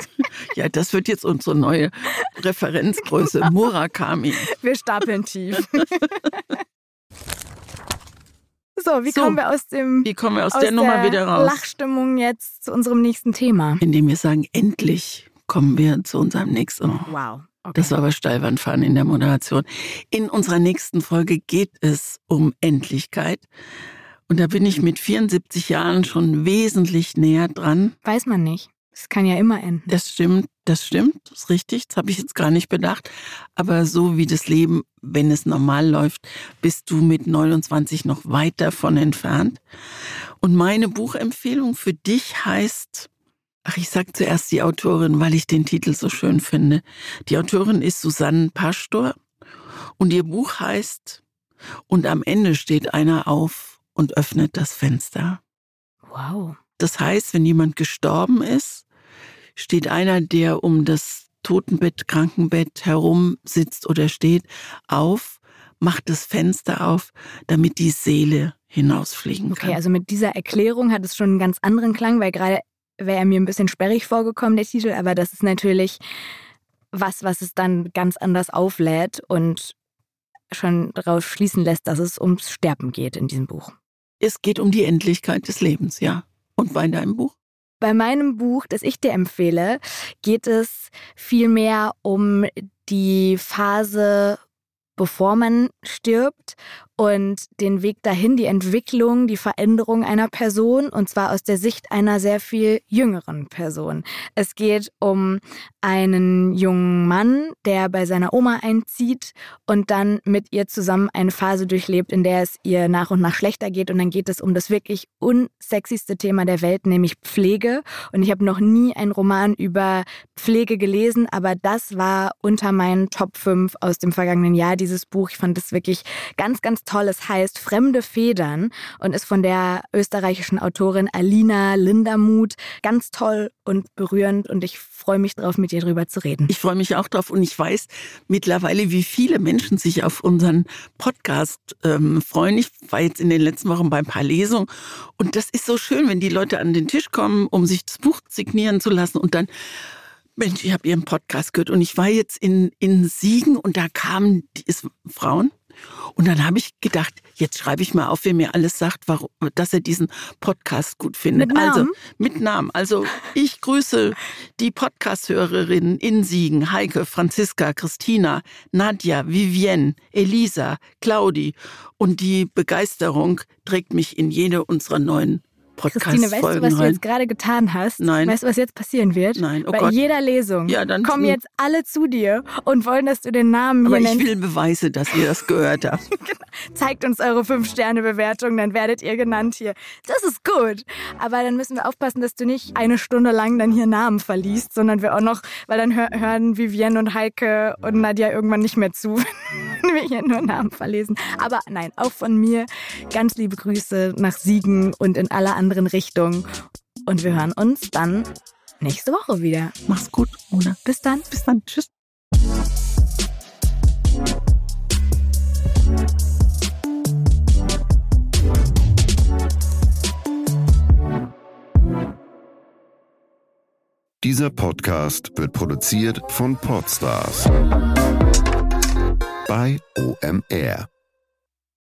S1: ja, das wird jetzt unsere neue Referenzgröße. Murakami.
S2: Wir stapeln tief. So, wie
S1: So,
S2: kommen wir aus dem
S1: Wie kommen wir aus, der Nummer wieder raus?
S2: Lachstimmung jetzt zu unserem nächsten Thema?
S1: Indem wir sagen, endlich kommen wir zu unserem nächsten. Oh,
S2: Wow. Okay.
S1: Das war aber Steilwandfahren in der Moderation. In unserer nächsten Folge geht es um Endlichkeit. Und da bin ich mit 74 Jahren schon wesentlich näher dran.
S2: Weiß man nicht. Es kann ja immer enden.
S1: Das stimmt, das stimmt, das ist richtig. Das habe ich jetzt gar nicht bedacht. Aber so wie das Leben, wenn es normal läuft, bist du mit 29 noch weit davon entfernt. Und meine Buchempfehlung für dich heißt, ach, ich sag zuerst die Autorin, weil ich den Titel so schön finde. Die Autorin ist Susanne Pastor und ihr Buch heißt Und am Ende steht einer auf und öffnet das Fenster.
S2: Wow.
S1: Das heißt, wenn jemand gestorben ist, steht einer, der um das Totenbett, Krankenbett herum sitzt oder steht, auf, macht das Fenster auf, damit die Seele hinausfliegen kann.
S2: Okay, also mit dieser Erklärung hat es schon einen ganz anderen Klang, weil gerade wäre mir ein bisschen sperrig vorgekommen, der Titel, aber das ist natürlich was, was es dann ganz anders auflädt und schon daraus schließen lässt, dass es ums Sterben geht in diesem Buch.
S1: Es geht um die Endlichkeit des Lebens, ja. Und bei deinem Buch?
S2: Bei meinem Buch, das ich dir empfehle, geht es vielmehr um die Phase, bevor man stirbt und den Weg dahin, die Entwicklung, die Veränderung einer Person und zwar aus der Sicht einer sehr viel jüngeren Person. Es geht um einen jungen Mann, der bei seiner Oma einzieht und dann mit ihr zusammen eine Phase durchlebt, in der es ihr nach und nach schlechter geht und dann geht es um das wirklich unsexyste Thema der Welt, nämlich Pflege und ich habe noch nie einen Roman über Pflege gelesen, aber das war unter meinen Top 5 aus dem vergangenen Jahr dieses Buch. Ich fand es wirklich ganz ganz toll. Es heißt Fremde Federn und ist von der österreichischen Autorin Alina Lindermuth. Ganz toll und berührend und ich freue mich drauf, mit dir drüber zu reden.
S1: Ich freue mich auch drauf und ich weiß mittlerweile, wie viele Menschen sich auf unseren Podcast ähm, freuen. Ich war jetzt in den letzten Wochen bei ein paar Lesungen und das ist so schön, wenn die Leute an den Tisch kommen, um sich das Buch signieren zu lassen und dann Mensch, ich habe Ihren Podcast gehört und ich war jetzt in, in Siegen und da kamen die es, Frauen und dann habe ich gedacht, jetzt schreibe ich mal auf, wer mir alles sagt, warum, dass er diesen Podcast gut findet.
S2: Mit Namen?
S1: Also mit Namen. Also ich grüße die Podcast-Hörerinnen in Siegen, Heike, Franziska, Christina, Nadja, Vivienne, Elisa, Claudi. Und die Begeisterung trägt mich in jede unserer neuen
S2: Christine, weißt du, was du
S1: rein.
S2: jetzt gerade getan hast?
S1: Nein.
S2: Weißt du, was jetzt passieren wird?
S1: Nein, oh
S2: Bei
S1: Gott.
S2: jeder Lesung
S1: Ja, dann
S2: kommen jetzt alle zu dir und wollen, dass du den Namen
S1: Aber
S2: hier
S1: ich
S2: nennst.
S1: will Beweise, dass ihr das gehört habt.
S2: Zeigt uns eure 5-Sterne-Bewertung, dann werdet ihr genannt hier. Das ist gut. Aber dann müssen wir aufpassen, dass du nicht eine Stunde lang dann hier Namen verliest, sondern wir auch noch, weil dann hör, hören Vivienne und Heike und Nadja irgendwann nicht mehr zu, wenn wir hier nur Namen verlesen. Aber nein, auch von mir ganz liebe Grüße nach Siegen und in alle anderen Richtungen. Und wir hören uns dann nächste Woche wieder.
S1: Mach's gut, Mona.
S2: Bis dann.
S1: Bis dann. Tschüss.
S3: Dieser Podcast wird produziert von Podstars bei OMR.